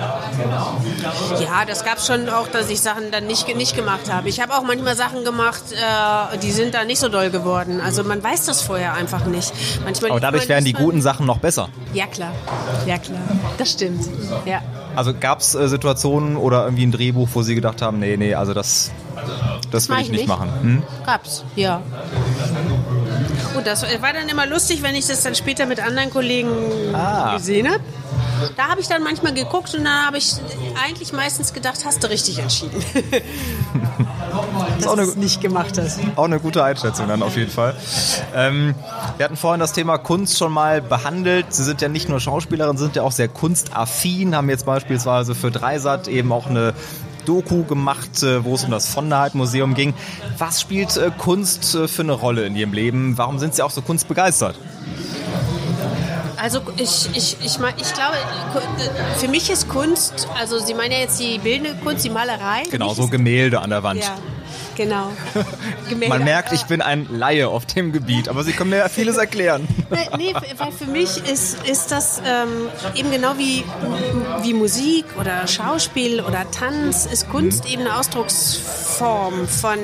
Ja, das gab es schon auch, dass ich Sachen dann nicht, nicht gemacht habe. Ich habe auch manchmal Sachen gemacht, äh, die sind dann nicht so doll geworden. Also man weiß das vorher einfach nicht. Manchmal aber dadurch werden die guten Sachen noch besser. Ja, klar. Ja, klar. Das stimmt. Ja. Also gab es äh, Situationen oder irgendwie ein Drehbuch, wo Sie gedacht haben, nee, nee, also das, das will ich nicht, nicht. machen? Hm? Gab's, ja. Das war dann immer lustig, wenn ich das dann später mit anderen Kollegen ah. gesehen habe. Da habe ich dann manchmal geguckt und dann habe ich eigentlich meistens gedacht, hast du richtig entschieden. das auch eine, nicht gemacht hast. Auch eine gute Einschätzung dann auf jeden Fall. Ähm, wir hatten vorhin das Thema Kunst schon mal behandelt. Sie sind ja nicht nur Schauspielerin, sind ja auch sehr kunstaffin, haben jetzt beispielsweise für Dreisat eben auch eine Doku gemacht, äh, wo es um das von der Museum ging. Was spielt äh, Kunst äh, für eine Rolle in Ihrem Leben? Warum sind Sie auch so kunstbegeistert? Also ich, ich, ich, mein, ich glaube, für mich ist Kunst, also Sie meinen ja jetzt die bildende Kunst, die Malerei. Genau, so Gemälde an der Wand. Ja. Genau. Man merkt, ich bin ein Laie auf dem Gebiet, aber Sie können mir vieles erklären. nee, weil für mich ist, ist das ähm, eben genau wie, wie Musik oder Schauspiel oder Tanz, ist Kunst eben eine Ausdrucksform von,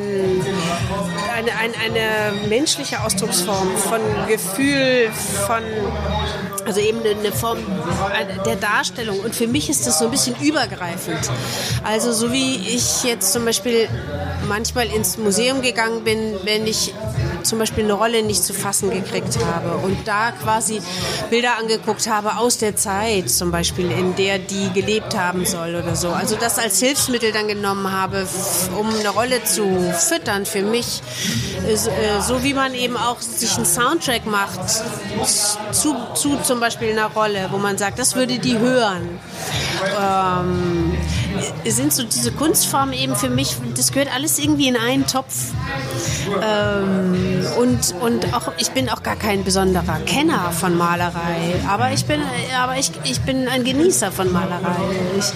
eine, eine, eine menschliche Ausdrucksform von Gefühl, von also eben eine Form der Darstellung. Und für mich ist das so ein bisschen übergreifend. Also so wie ich jetzt zum Beispiel manchmal ins Museum gegangen bin, wenn ich zum Beispiel eine Rolle nicht zu fassen gekriegt habe und da quasi Bilder angeguckt habe aus der Zeit zum Beispiel, in der die gelebt haben soll oder so. Also das als Hilfsmittel dann genommen habe, um eine Rolle zu füttern für mich. Äh, so wie man eben auch sich einen Soundtrack macht zu, zu zum Beispiel einer Rolle, wo man sagt, das würde die hören. Ähm, sind so diese Kunstformen eben für mich, das gehört alles irgendwie in einen Topf. Ähm, und, und auch, ich bin auch gar kein besonderer Kenner von Malerei, aber ich bin, aber ich, ich bin ein Genießer von Malerei. Ich,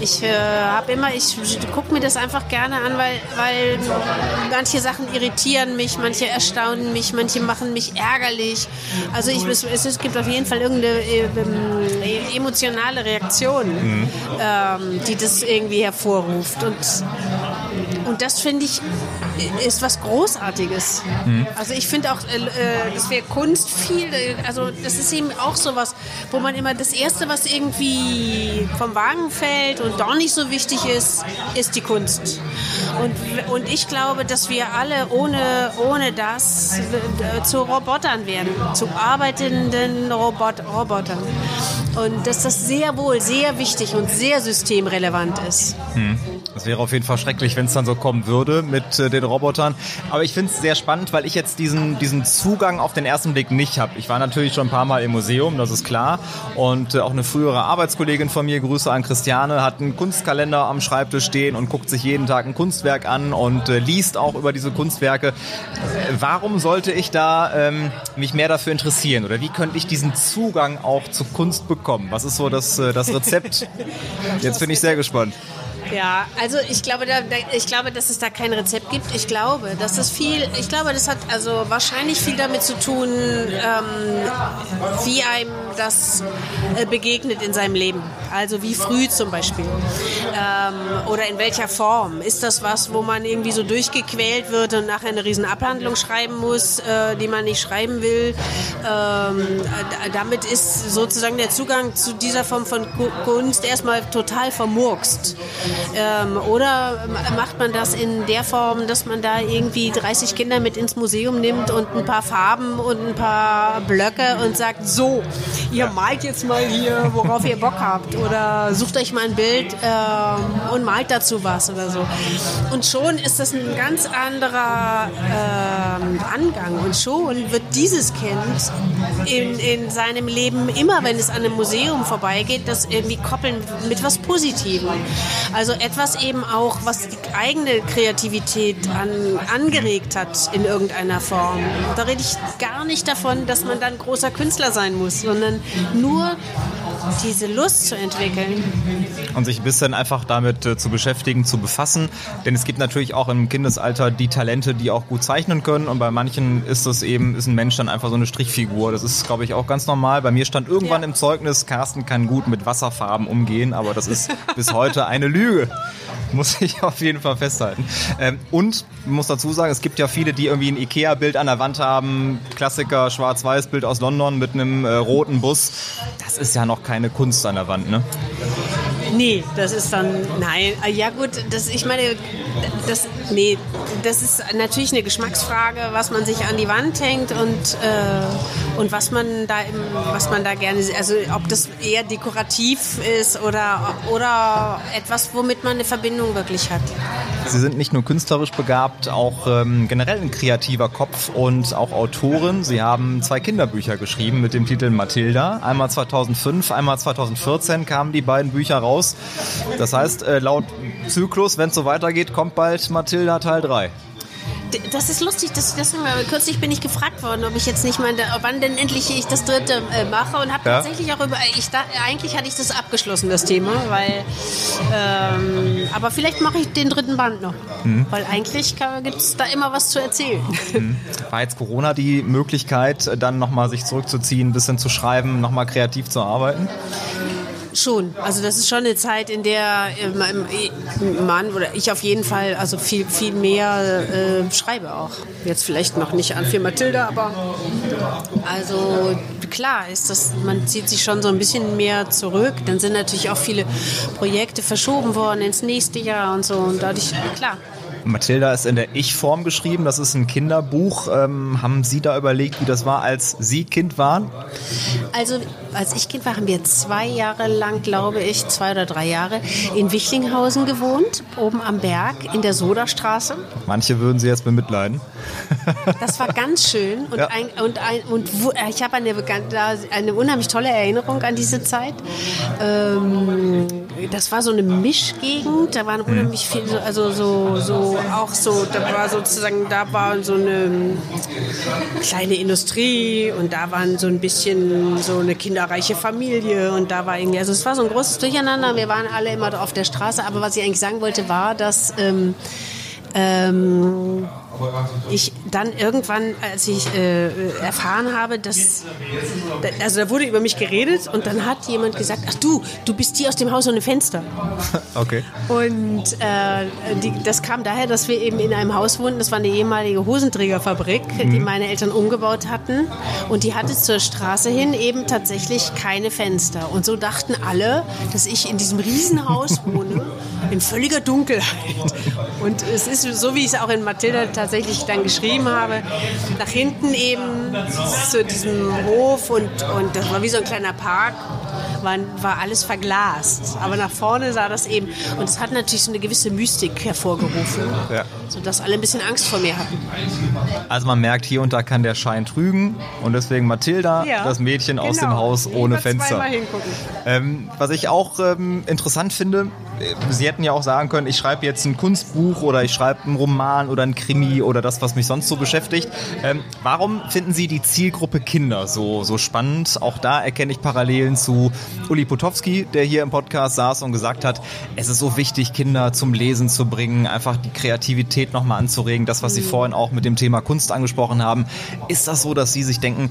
ich äh, habe immer, ich gucke mir das einfach gerne an, weil, weil manche Sachen irritieren mich, manche erstaunen mich, manche machen mich ärgerlich. Also ich, es, es gibt auf jeden Fall irgendeine äh, emotionale Reaktion, mhm. ähm, die das irgendwie hervorruft. Und, und das finde ich ist was Großartiges. Mhm. Also ich finde auch, äh, äh das wäre Kunst viel, äh, also das ist eben auch sowas, wo man immer das Erste, was irgendwie vom Wagen fällt und doch nicht so wichtig ist, ist die Kunst. Und, und ich glaube, dass wir alle ohne, ohne das äh, zu Robotern werden, zu arbeitenden Robot Robotern. Und dass das sehr wohl sehr wichtig und sehr systemrelevant ist. Mhm. Das wäre auf jeden Fall schrecklich, wenn es dann so kommen würde mit äh, den Robotern. Aber ich finde es sehr spannend, weil ich jetzt diesen, diesen Zugang auf den ersten Blick nicht habe. Ich war natürlich schon ein paar Mal im Museum, das ist klar. Und äh, auch eine frühere Arbeitskollegin von mir, Grüße an Christiane, hat einen Kunstkalender am Schreibtisch stehen und guckt sich jeden Tag ein Kunstwerk an und äh, liest auch über diese Kunstwerke. Äh, warum sollte ich da ähm, mich mehr dafür interessieren? Oder wie könnte ich diesen Zugang auch zu Kunst bekommen? Was ist so das, äh, das Rezept? Jetzt bin ich sehr gespannt. Ja, also ich glaube, da, ich glaube, dass es da kein Rezept gibt. Ich glaube, dass es viel, ich glaube, das hat also wahrscheinlich viel damit zu tun, ähm, wie einem das äh, begegnet in seinem Leben. Also wie früh zum Beispiel. Ähm, oder in welcher Form. Ist das was, wo man irgendwie so durchgequält wird und nachher eine riesen Abhandlung schreiben muss, äh, die man nicht schreiben will? Ähm, damit ist sozusagen der Zugang zu dieser Form von Kunst erstmal total vermurkst. Ähm, oder macht man das in der Form, dass man da irgendwie 30 Kinder mit ins Museum nimmt und ein paar Farben und ein paar Blöcke und sagt, so, ihr malt jetzt mal hier, worauf ihr Bock habt. Oder sucht euch mal ein Bild ähm, und malt dazu was oder so. Und schon ist das ein ganz anderer ähm, Angang. Und schon wird dieses Kind in, in seinem Leben, immer wenn es an einem Museum vorbeigeht, das irgendwie koppeln mit was Positivem. Also etwas eben auch, was die eigene Kreativität an, angeregt hat in irgendeiner Form. Da rede ich gar nicht davon, dass man dann großer Künstler sein muss, sondern nur diese Lust zu entwickeln. Und sich ein bisschen einfach damit äh, zu beschäftigen, zu befassen. Denn es gibt natürlich auch im Kindesalter die Talente, die auch gut zeichnen können. Und bei manchen ist das eben, ist ein Mensch dann einfach so eine Strichfigur. Das ist, glaube ich, auch ganz normal. Bei mir stand irgendwann ja. im Zeugnis, Carsten kann gut mit Wasserfarben umgehen, aber das ist bis heute eine Lüge. Muss ich auf jeden Fall festhalten. Ähm, und muss dazu sagen, es gibt ja viele, die irgendwie ein Ikea-Bild an der Wand haben. Klassiker, Schwarz-Weiß-Bild aus London mit einem äh, roten Bus. Das ist ja noch keine Kunst an der Wand, ne? Nee, das ist dann, nein, ah, ja gut, das, ich meine, das, nee, das ist natürlich eine Geschmacksfrage, was man sich an die Wand hängt und, äh, und was man da im, was man da gerne, also ob das eher dekorativ ist oder, oder etwas, womit man eine Verbindung wirklich hat. Sie sind nicht nur künstlerisch begabt, auch ähm, generell ein kreativer Kopf und auch Autorin. Sie haben zwei Kinderbücher geschrieben mit dem Titel Mathilda. Einmal 2005, einmal 2014 kamen die beiden Bücher raus. Das heißt, äh, laut Zyklus, wenn es so weitergeht, kommt bald Mathilda Teil 3 das ist lustig, das, das, kürzlich bin ich gefragt worden, ob ich jetzt nicht mal, wann denn endlich ich das dritte äh, mache und habe ja. tatsächlich auch über, ich da, eigentlich hatte ich das abgeschlossen, das Thema, weil, ähm, aber vielleicht mache ich den dritten Band noch, mhm. weil eigentlich gibt es da immer was zu erzählen. Mhm. War jetzt Corona die Möglichkeit, dann nochmal sich zurückzuziehen, ein bisschen zu schreiben, nochmal kreativ zu arbeiten? Schon. Also das ist schon eine Zeit, in der ähm, man oder ich auf jeden Fall also viel, viel mehr äh, schreibe auch. Jetzt vielleicht noch nicht an für Mathilda, aber also klar ist das, man zieht sich schon so ein bisschen mehr zurück. Dann sind natürlich auch viele Projekte verschoben worden ins nächste Jahr und so und dadurch, klar, Mathilda ist in der Ich-Form geschrieben. Das ist ein Kinderbuch. Ähm, haben Sie da überlegt, wie das war, als Sie Kind waren? Also, als ich Kind war, haben wir zwei Jahre lang, glaube ich, zwei oder drei Jahre in Wichlinghausen gewohnt, oben am Berg in der Sodastraße. Manche würden Sie jetzt bemitleiden. Das war ganz schön und, ja. ein, und, ein, und ich habe eine, eine unheimlich tolle Erinnerung an diese Zeit. Ähm, das war so eine Mischgegend, da waren unheimlich viel, so- also so, so auch so, da war sozusagen, da war so eine kleine Industrie und da waren so ein bisschen so eine kinderreiche Familie und da war irgendwie, also es war so ein großes Durcheinander, wir waren alle immer auf der Straße, aber was ich eigentlich sagen wollte war, dass ähm, ähm, ich dann irgendwann, als ich äh, erfahren habe, dass, also da wurde über mich geredet und dann hat jemand gesagt, ach du, du bist die aus dem Haus ohne Fenster. Okay. Und äh, die, das kam daher, dass wir eben in einem Haus wohnten. Das war eine ehemalige Hosenträgerfabrik, die meine Eltern umgebaut hatten. Und die hatte zur Straße hin eben tatsächlich keine Fenster. Und so dachten alle, dass ich in diesem Riesenhaus wohne, in völliger Dunkelheit. Und es ist so, wie ich es auch in Mathilda tatsächlich dann geschrieben habe, nach hinten eben zu diesem Hof und, und das war wie so ein kleiner Park war, war alles verglast. Aber nach vorne sah das eben. Und es hat natürlich so eine gewisse Mystik hervorgerufen, Ja. sodass alle ein bisschen Angst vor mir hatten. Also man merkt, hier und da kann der Schein trügen und deswegen Mathilda, das Mädchen aus dem genau. Haus ohne Fenster. Ähm, was ich auch ähm, interessant finde, äh, Sie hätten ja auch sagen können, ich schreibe jetzt ein Kunstbuch oder ich schreibe einen Roman oder ein Krimi oder das, was mich sonst so beschäftigt. Ähm, warum finden Sie die Zielgruppe Kinder so, so spannend? Auch da erkenne ich Parallelen zu Uli Potowski, der hier im Podcast saß und gesagt hat, es ist so wichtig, Kinder zum Lesen zu bringen, einfach die Kreativität nochmal anzuregen. Das, was Sie vorhin auch mit dem Thema Kunst angesprochen haben. Ist das so, dass Sie sich denken,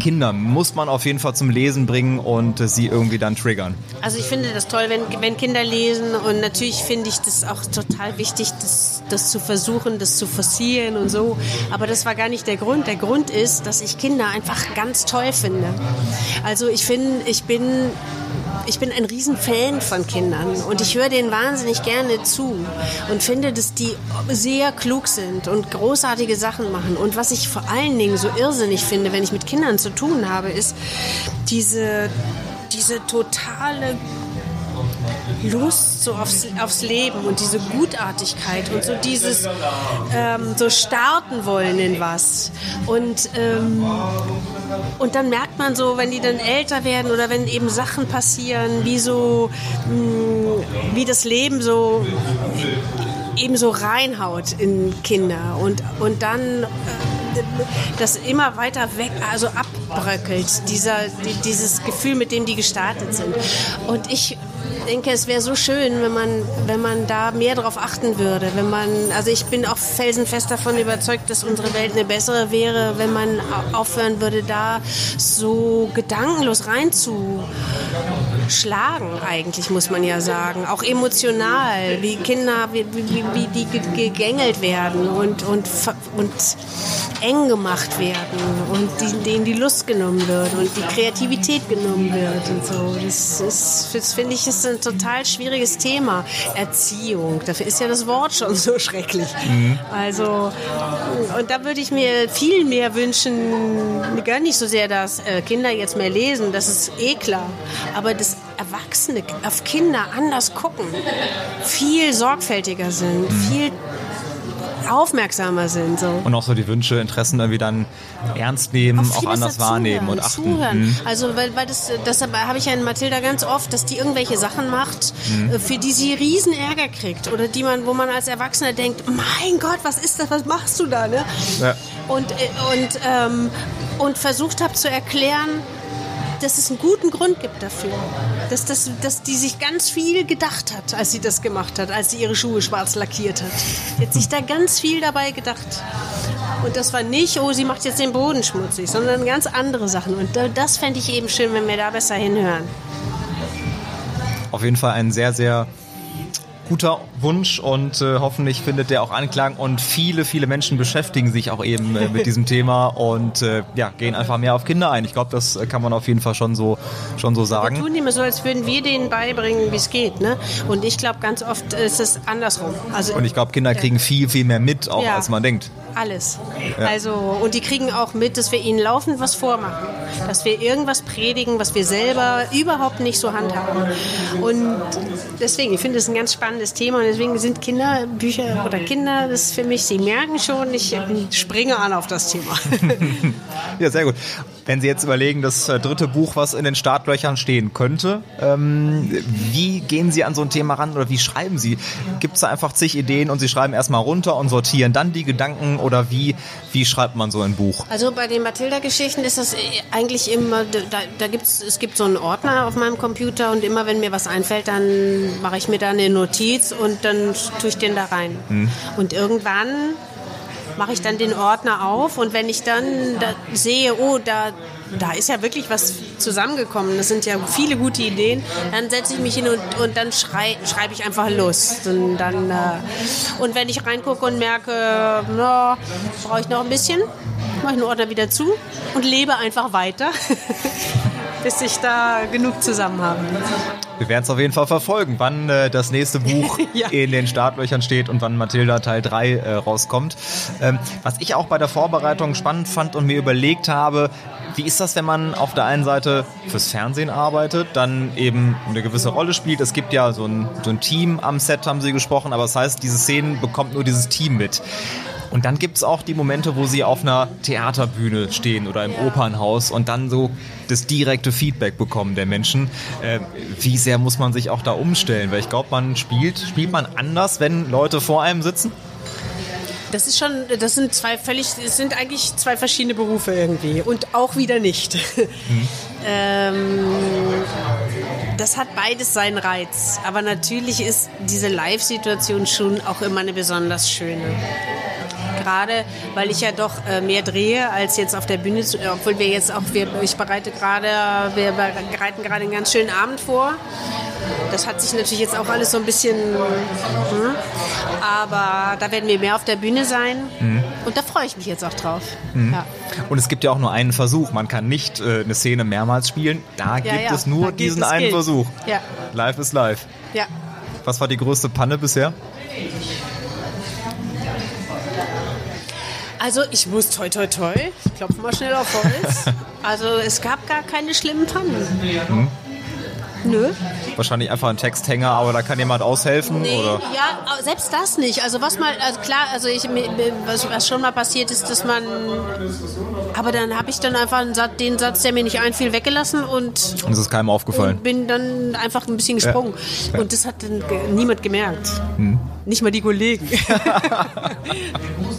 Kinder muss man auf jeden Fall zum Lesen bringen und äh, sie irgendwie dann triggern. Also ich finde das toll, wenn, wenn Kinder lesen und natürlich finde ich das auch total wichtig, das, das zu versuchen, das zu forcieren und so. Aber das war gar nicht der Grund. Der Grund ist, dass ich Kinder einfach ganz toll finde. Also ich finde, ich bin ich bin ein Riesenfan von Kindern und ich höre denen wahnsinnig gerne zu und finde, dass die sehr klug sind und großartige Sachen machen. Und was ich vor allen Dingen so irrsinnig finde, wenn ich mit Kindern zu tun habe, ist diese, diese totale Lust so aufs, aufs Leben und diese Gutartigkeit und so dieses ähm, so starten wollen in was. Und, ähm, und dann merkt man so, wenn die dann älter werden oder wenn eben Sachen passieren, wie so, mh, wie das Leben so eben so reinhaut in Kinder und, und dann äh, das immer weiter weg, also abbröckelt, dieser, die, dieses Gefühl, mit dem die gestartet sind. Und ich denke, es wäre so schön, wenn man, wenn man da mehr drauf achten würde. Wenn man, also ich bin auch felsenfest davon überzeugt, dass unsere Welt eine bessere wäre, wenn man au- aufhören würde, da so gedankenlos reinzuschlagen, eigentlich, muss man ja sagen. Auch emotional, wie Kinder, wie, wie, wie die ge- gegängelt werden und, und, und eng gemacht werden und die, denen die Lust genommen wird und die Kreativität genommen wird und so. Das das finde ich, ist ein total schwieriges Thema. Erziehung, dafür ist ja das Wort schon so schrecklich. Also, und da würde ich mir viel mehr wünschen, gar nicht so sehr, dass äh, Kinder jetzt mehr lesen, das ist eh klar, aber dass Erwachsene auf Kinder anders gucken, viel sorgfältiger sind, viel aufmerksamer sind. So. Und auch so die Wünsche, Interessen irgendwie dann ernst nehmen, auch vieles anders wahrnehmen und achten. Mhm. Zuhören. Also weil, weil das, das habe ich ja in Mathilda ganz oft, dass die irgendwelche Sachen macht, Mhm. äh, für die sie riesen Ärger kriegt oder die man, wo man als Erwachsener denkt, mein Gott, was ist das, was machst du da? Ne? Ja. Und, äh, und, ähm, und versucht habe zu erklären, dass es einen guten Grund gibt dafür. Dass, das, dass die sich ganz viel gedacht hat, als sie das gemacht hat, als sie ihre Schuhe schwarz lackiert hat. Die hat sich da ganz viel dabei gedacht. Und das war nicht, oh, sie macht jetzt den Boden schmutzig, sondern ganz andere Sachen. Und da- das fände ich eben schön, wenn wir da besser hinhören. Auf jeden Fall ein sehr, sehr guter Wunsch und äh, hoffentlich findet der auch Anklang und viele, viele Menschen beschäftigen sich auch eben äh, mit diesem Thema und äh, ja, gehen einfach mehr auf Kinder ein. Ich glaube, das äh, kann man auf jeden Fall schon so, schon so Wir sagen. tun immer so, als würden wir denen beibringen, wie es geht. Ne? Und ich glaube, ganz oft ist es andersrum. Also Und ich glaube, Kinder kriegen viel, viel mehr mit, auch Ja. als man denkt. Alles. Also, und die kriegen auch mit, dass wir ihnen laufend was vormachen. Dass wir irgendwas predigen, was wir selber überhaupt nicht so handhaben. Und deswegen, ich finde es ein ganz spannendes Thema und deswegen sind Kinderbücher oder Kinder, das ist für mich, sie merken schon, ich springe an auf das Thema. Ja, sehr gut. Wenn Sie jetzt überlegen, das äh, dritte Buch, was in den Startlöchern stehen könnte, ähm, wie gehen Sie an so ein Thema ran oder wie schreiben Sie? Gibt es da einfach zig Ideen und Sie schreiben erstmal runter und sortieren dann die Gedanken oder wie, wie schreibt man so ein Buch? Also bei den Mathilda-Geschichten ist das eigentlich immer, da, da gibt's, es gibt so einen Ordner auf meinem Computer und immer wenn mir was einfällt, dann mache ich mir da eine Notiz und dann tue ich den da rein. Hm. Und irgendwann mache ich dann den Ordner auf und wenn ich dann da sehe, oh, da, da ist ja wirklich was zusammengekommen, das sind ja viele gute Ideen, dann setze ich mich hin und, und dann schrei, schreibe ich einfach Lust. Und, dann, äh, und wenn ich reingucke und merke, no, brauche ich noch ein bisschen, mache ich den Ordner wieder zu und lebe einfach weiter. bis ich da genug zusammen habe. Wir werden es auf jeden Fall verfolgen, wann äh, das nächste Buch ja. in den Startlöchern steht und wann Mathilda Teil 3 äh, rauskommt. Ähm, was ich auch bei der Vorbereitung spannend fand und mir überlegt habe, wie ist das, wenn man auf der einen Seite fürs Fernsehen arbeitet, dann eben eine gewisse Rolle spielt? Es gibt ja so ein, so ein Team am Set, haben Sie gesprochen, aber das heißt, diese Szenen bekommt nur dieses Team mit. Und dann gibt es auch die Momente, wo sie auf einer Theaterbühne stehen oder im. Opernhaus und dann so das direkte Feedback bekommen der Menschen. Äh, wie sehr muss man sich auch da umstellen? Weil ich glaube, man spielt, spielt man anders, wenn Leute vor einem sitzen? Das ist schon, das sind zwei völlig, es sind eigentlich zwei verschiedene Berufe irgendwie und auch wieder nicht. Mhm. ähm, das hat beides seinen Reiz, aber natürlich ist diese Live-Situation schon auch immer eine besonders schöne gerade weil ich ja doch äh, mehr drehe als jetzt auf der Bühne, obwohl wir jetzt auch, wir, ich bereite gerade, wir bereiten gerade einen ganz schönen Abend vor. Das hat sich natürlich jetzt auch alles so ein bisschen, hm, aber da werden wir mehr auf der Bühne sein mhm. und da freue ich mich jetzt auch drauf. Mhm. Ja. Und es gibt ja auch nur einen Versuch. Man kann nicht äh, eine Szene mehrmals spielen. Da ja, gibt ja. es nur diesen einen gilt. Versuch. Live ist live. Ja. Was war die größte Panne bisher? Also ich muss toi toi toi, ich klopfe mal schnell auf Holz. Also es gab gar keine schlimmen Pannen. Hm. Nö. Wahrscheinlich einfach ein Texthänger, aber da kann jemand aushelfen, nee, oder? Ja, selbst das nicht. Also was mal, also klar, also ich, was, was schon mal passiert ist, dass man, aber dann habe ich dann einfach Satz, den Satz, der mir nicht einfiel, weggelassen und. Und es ist keinem aufgefallen. bin dann einfach ein bisschen gesprungen. Ja. Und das hat dann niemand gemerkt. Hm. Nicht mal die Kollegen.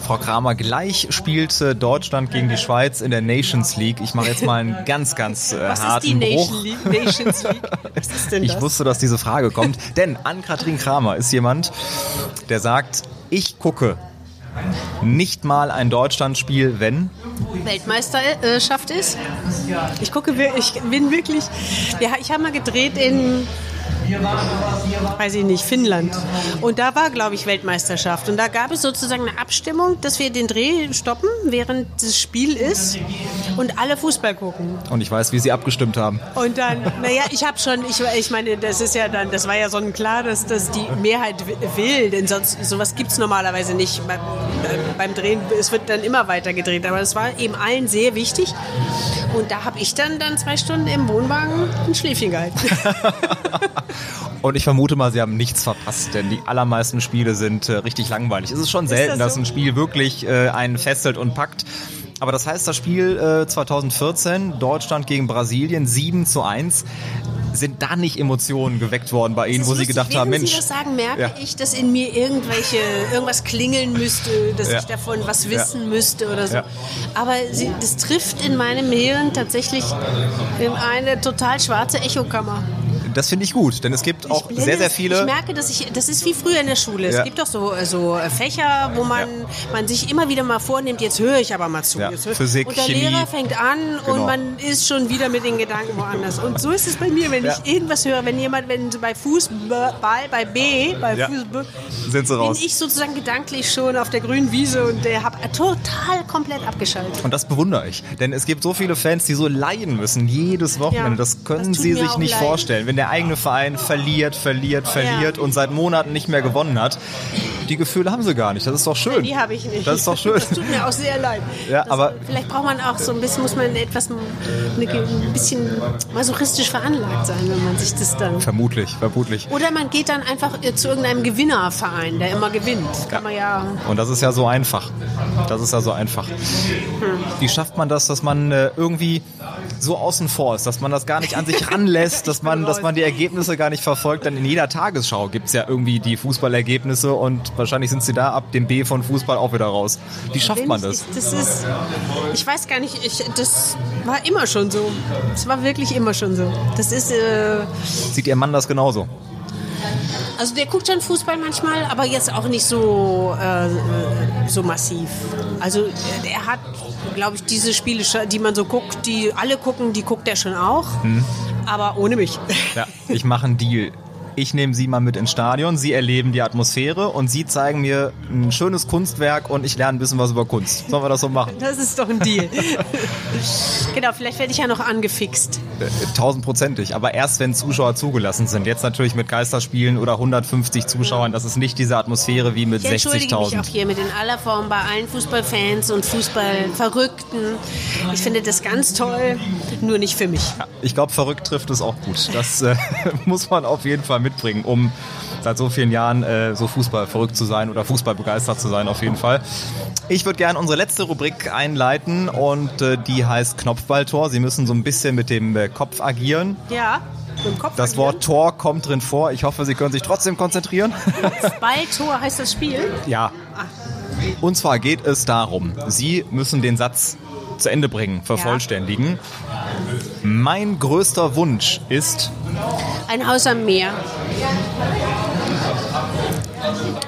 Frau Kramer, gleich spielt Deutschland gegen die Schweiz in der Nations League. Ich mache jetzt mal einen ganz, ganz äh, Was harten ist die Bruch. Nation League? Nations League? Was ist denn das? Ich wusste, dass diese Frage kommt. Denn Ann-Kathrin Kramer ist jemand, der sagt, ich gucke nicht mal ein Deutschlandspiel, wenn Weltmeisterschaft ist. Ich gucke, ich bin wirklich. Ich habe mal gedreht in weiß ich nicht, Finnland. Und da war, glaube ich, Weltmeisterschaft. Und da gab es sozusagen eine Abstimmung, dass wir den Dreh stoppen, während das Spiel ist und alle Fußball gucken. Und ich weiß, wie sie abgestimmt haben. Und dann, naja, ich habe schon, ich, ich meine, das ist ja dann, das war ja sonnenklar, dass das die Mehrheit will, denn sonst sowas gibt es normalerweise nicht beim, beim Drehen. Es wird dann immer weiter gedreht, aber es war eben allen sehr wichtig. Und da habe ich dann, dann zwei Stunden im Wohnwagen ein Schläfchen gehalten. Und ich vermute mal, Sie haben nichts verpasst, denn die allermeisten Spiele sind äh, richtig langweilig. Es ist schon selten, das so? dass ein Spiel wirklich äh, einen fesselt und packt. Aber das heißt, das Spiel äh, 2014, Deutschland gegen Brasilien, 7 zu 1, sind da nicht Emotionen geweckt worden bei Ihnen, wo Sie gedacht haben, Mensch. Sie das sagen, merke ja. ich, dass in mir irgendwelche, irgendwas klingeln müsste, dass ja. ich davon was wissen ja. müsste oder so. Aber sie, das trifft in meinem Hirn tatsächlich in eine total schwarze Echokammer das finde ich gut, denn es gibt auch blende, sehr, sehr viele. Ich merke, dass ich, das ist wie früher in der Schule. Ja. Es gibt doch so, so Fächer, wo man, ja. man sich immer wieder mal vornimmt, jetzt höre ich aber mal zu. Ja. Physik, und der Chemie. Lehrer fängt an genau. und man ist schon wieder mit den Gedanken woanders. Und so ist es bei mir, wenn ich irgendwas höre, wenn jemand, wenn bei Fußball, bei B, bei Fußball, Sind sie raus. bin ich sozusagen gedanklich schon auf der grünen Wiese und der habe total komplett abgeschaltet. Und das bewundere ich, denn es gibt so viele Fans, die so leiden müssen jedes Wochenende. das können das sie sich nicht leid. vorstellen. Wenn der der eigene Verein verliert, verliert, verliert ja. und seit Monaten nicht mehr gewonnen hat. Die Gefühle haben sie gar nicht. Das ist doch schön. Die habe ich nicht. Das ist doch schön. Das tut mir auch sehr leid. Ja, das, aber vielleicht braucht man auch so ein bisschen, muss man etwas eine, ein bisschen masochistisch veranlagt sein, wenn man sich das dann. Vermutlich, vermutlich. Oder man geht dann einfach zu irgendeinem Gewinnerverein, der immer gewinnt. Kann man ja. Und das ist ja so einfach. Das ist ja so einfach. Hm. Wie schafft man das, dass man äh, irgendwie so außen vor ist, dass man das gar nicht an sich ranlässt, dass man, dass man die Ergebnisse gar nicht verfolgt? Dann in jeder Tagesschau gibt es ja irgendwie die Fußballergebnisse und wahrscheinlich sind sie da ab dem B von Fußball auch wieder raus. Wie schafft man das? Ich, das ist, ich weiß gar nicht, ich, das war immer schon so. Das war wirklich immer schon so. Das ist. Äh Sieht Ihr Mann das genauso? Also der guckt schon Fußball manchmal, aber jetzt auch nicht so, äh, so massiv. Also er hat, glaube ich, diese Spiele, die man so guckt, die alle gucken, die guckt er schon auch. Hm. Aber ohne mich. Ja, ich mache einen Deal ich nehme Sie mal mit ins Stadion, Sie erleben die Atmosphäre und Sie zeigen mir ein schönes Kunstwerk und ich lerne ein bisschen was über Kunst. Sollen wir das so machen? Das ist doch ein Deal. genau, vielleicht werde ich ja noch angefixt. Äh, tausendprozentig, aber erst wenn Zuschauer zugelassen sind. Jetzt natürlich mit Geisterspielen oder 150 Zuschauern, das ist nicht diese Atmosphäre wie mit 60.000. Ich entschuldige mich auch hier mit in aller Form bei allen Fußballfans und Fußballverrückten. Ich finde das ganz toll, nur nicht für mich. Ja, ich glaube, verrückt trifft es auch gut. Das äh, muss man auf jeden Fall mitbringen, um seit so vielen Jahren äh, so Fußball verrückt zu sein oder Fußball begeistert zu sein, auf jeden Fall. Ich würde gerne unsere letzte Rubrik einleiten und äh, die heißt Knopfballtor. Sie müssen so ein bisschen mit dem äh, Kopf agieren. Ja. Das Wort Tor kommt drin vor. Ich hoffe, Sie können sich trotzdem konzentrieren. Balltor heißt das Spiel? Ja. Ah. Und zwar geht es darum, Sie müssen den Satz zu Ende bringen, vervollständigen. Ja. Mein größter Wunsch ist ein Haus am Meer.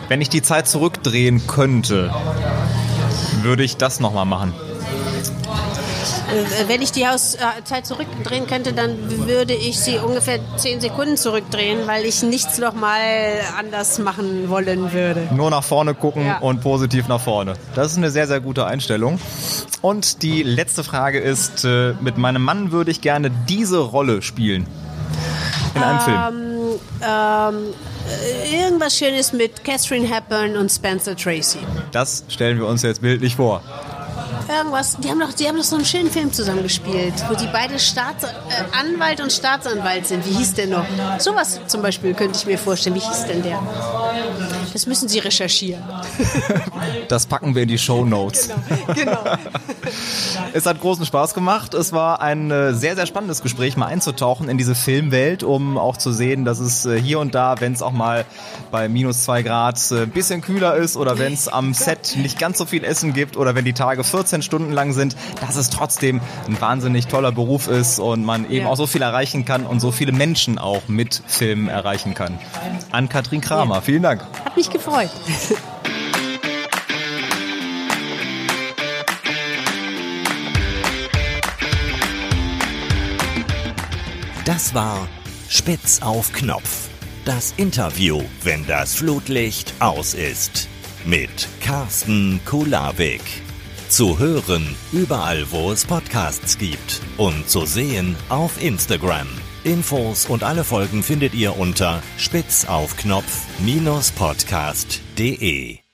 Wenn ich die Zeit zurückdrehen könnte, würde ich das nochmal machen. Äh, wenn ich die Hauszeit zurückdrehen könnte, dann würde ich sie ungefähr zehn Sekunden zurückdrehen, weil ich nichts nochmal anders machen wollen würde. Nur nach vorne gucken ja. und positiv nach vorne. Das ist eine sehr, sehr gute Einstellung. Und die letzte Frage ist, äh, mit meinem Mann würde ich gerne diese Rolle spielen. In einem ähm, Film. Ähm, irgendwas Schönes mit Catherine Hepburn und Spencer Tracy. Das stellen wir uns jetzt bildlich vor irgendwas. Die haben doch, die haben doch so einen schönen Film zusammengespielt, wo die beide Staats, äh, Anwalt und Staatsanwalt sind. Wie hieß der noch? Sowas zum Beispiel könnte ich mir vorstellen. Wie hieß denn der? Das müssen Sie recherchieren. Das packen wir in die Show Notes. Genau. genau. Es hat großen Spaß gemacht. Es war ein äh, sehr, sehr spannendes Gespräch, mal einzutauchen in diese Filmwelt, um auch zu sehen, dass es äh, hier und da, wenn es auch mal bei minus zwei Grad ein äh, bisschen kühler ist oder wenn es am Set nicht ganz so viel Essen gibt oder wenn die Tage 14 Stunden lang sind, dass es trotzdem ein wahnsinnig toller Beruf ist und man eben ja. auch so viel erreichen kann und so viele Menschen auch mit Filmen erreichen kann. An Katrin Kramer, ja. vielen Dank. Hat mich gefreut. Das war Spitz auf Knopf. Das Interview, wenn das Flutlicht aus ist. Mit Carsten Kulawik. Zu hören überall, wo es Podcasts gibt. Und zu sehen auf Instagram. Infos und alle Folgen findet ihr unter spitzaufknopf-podcast.de.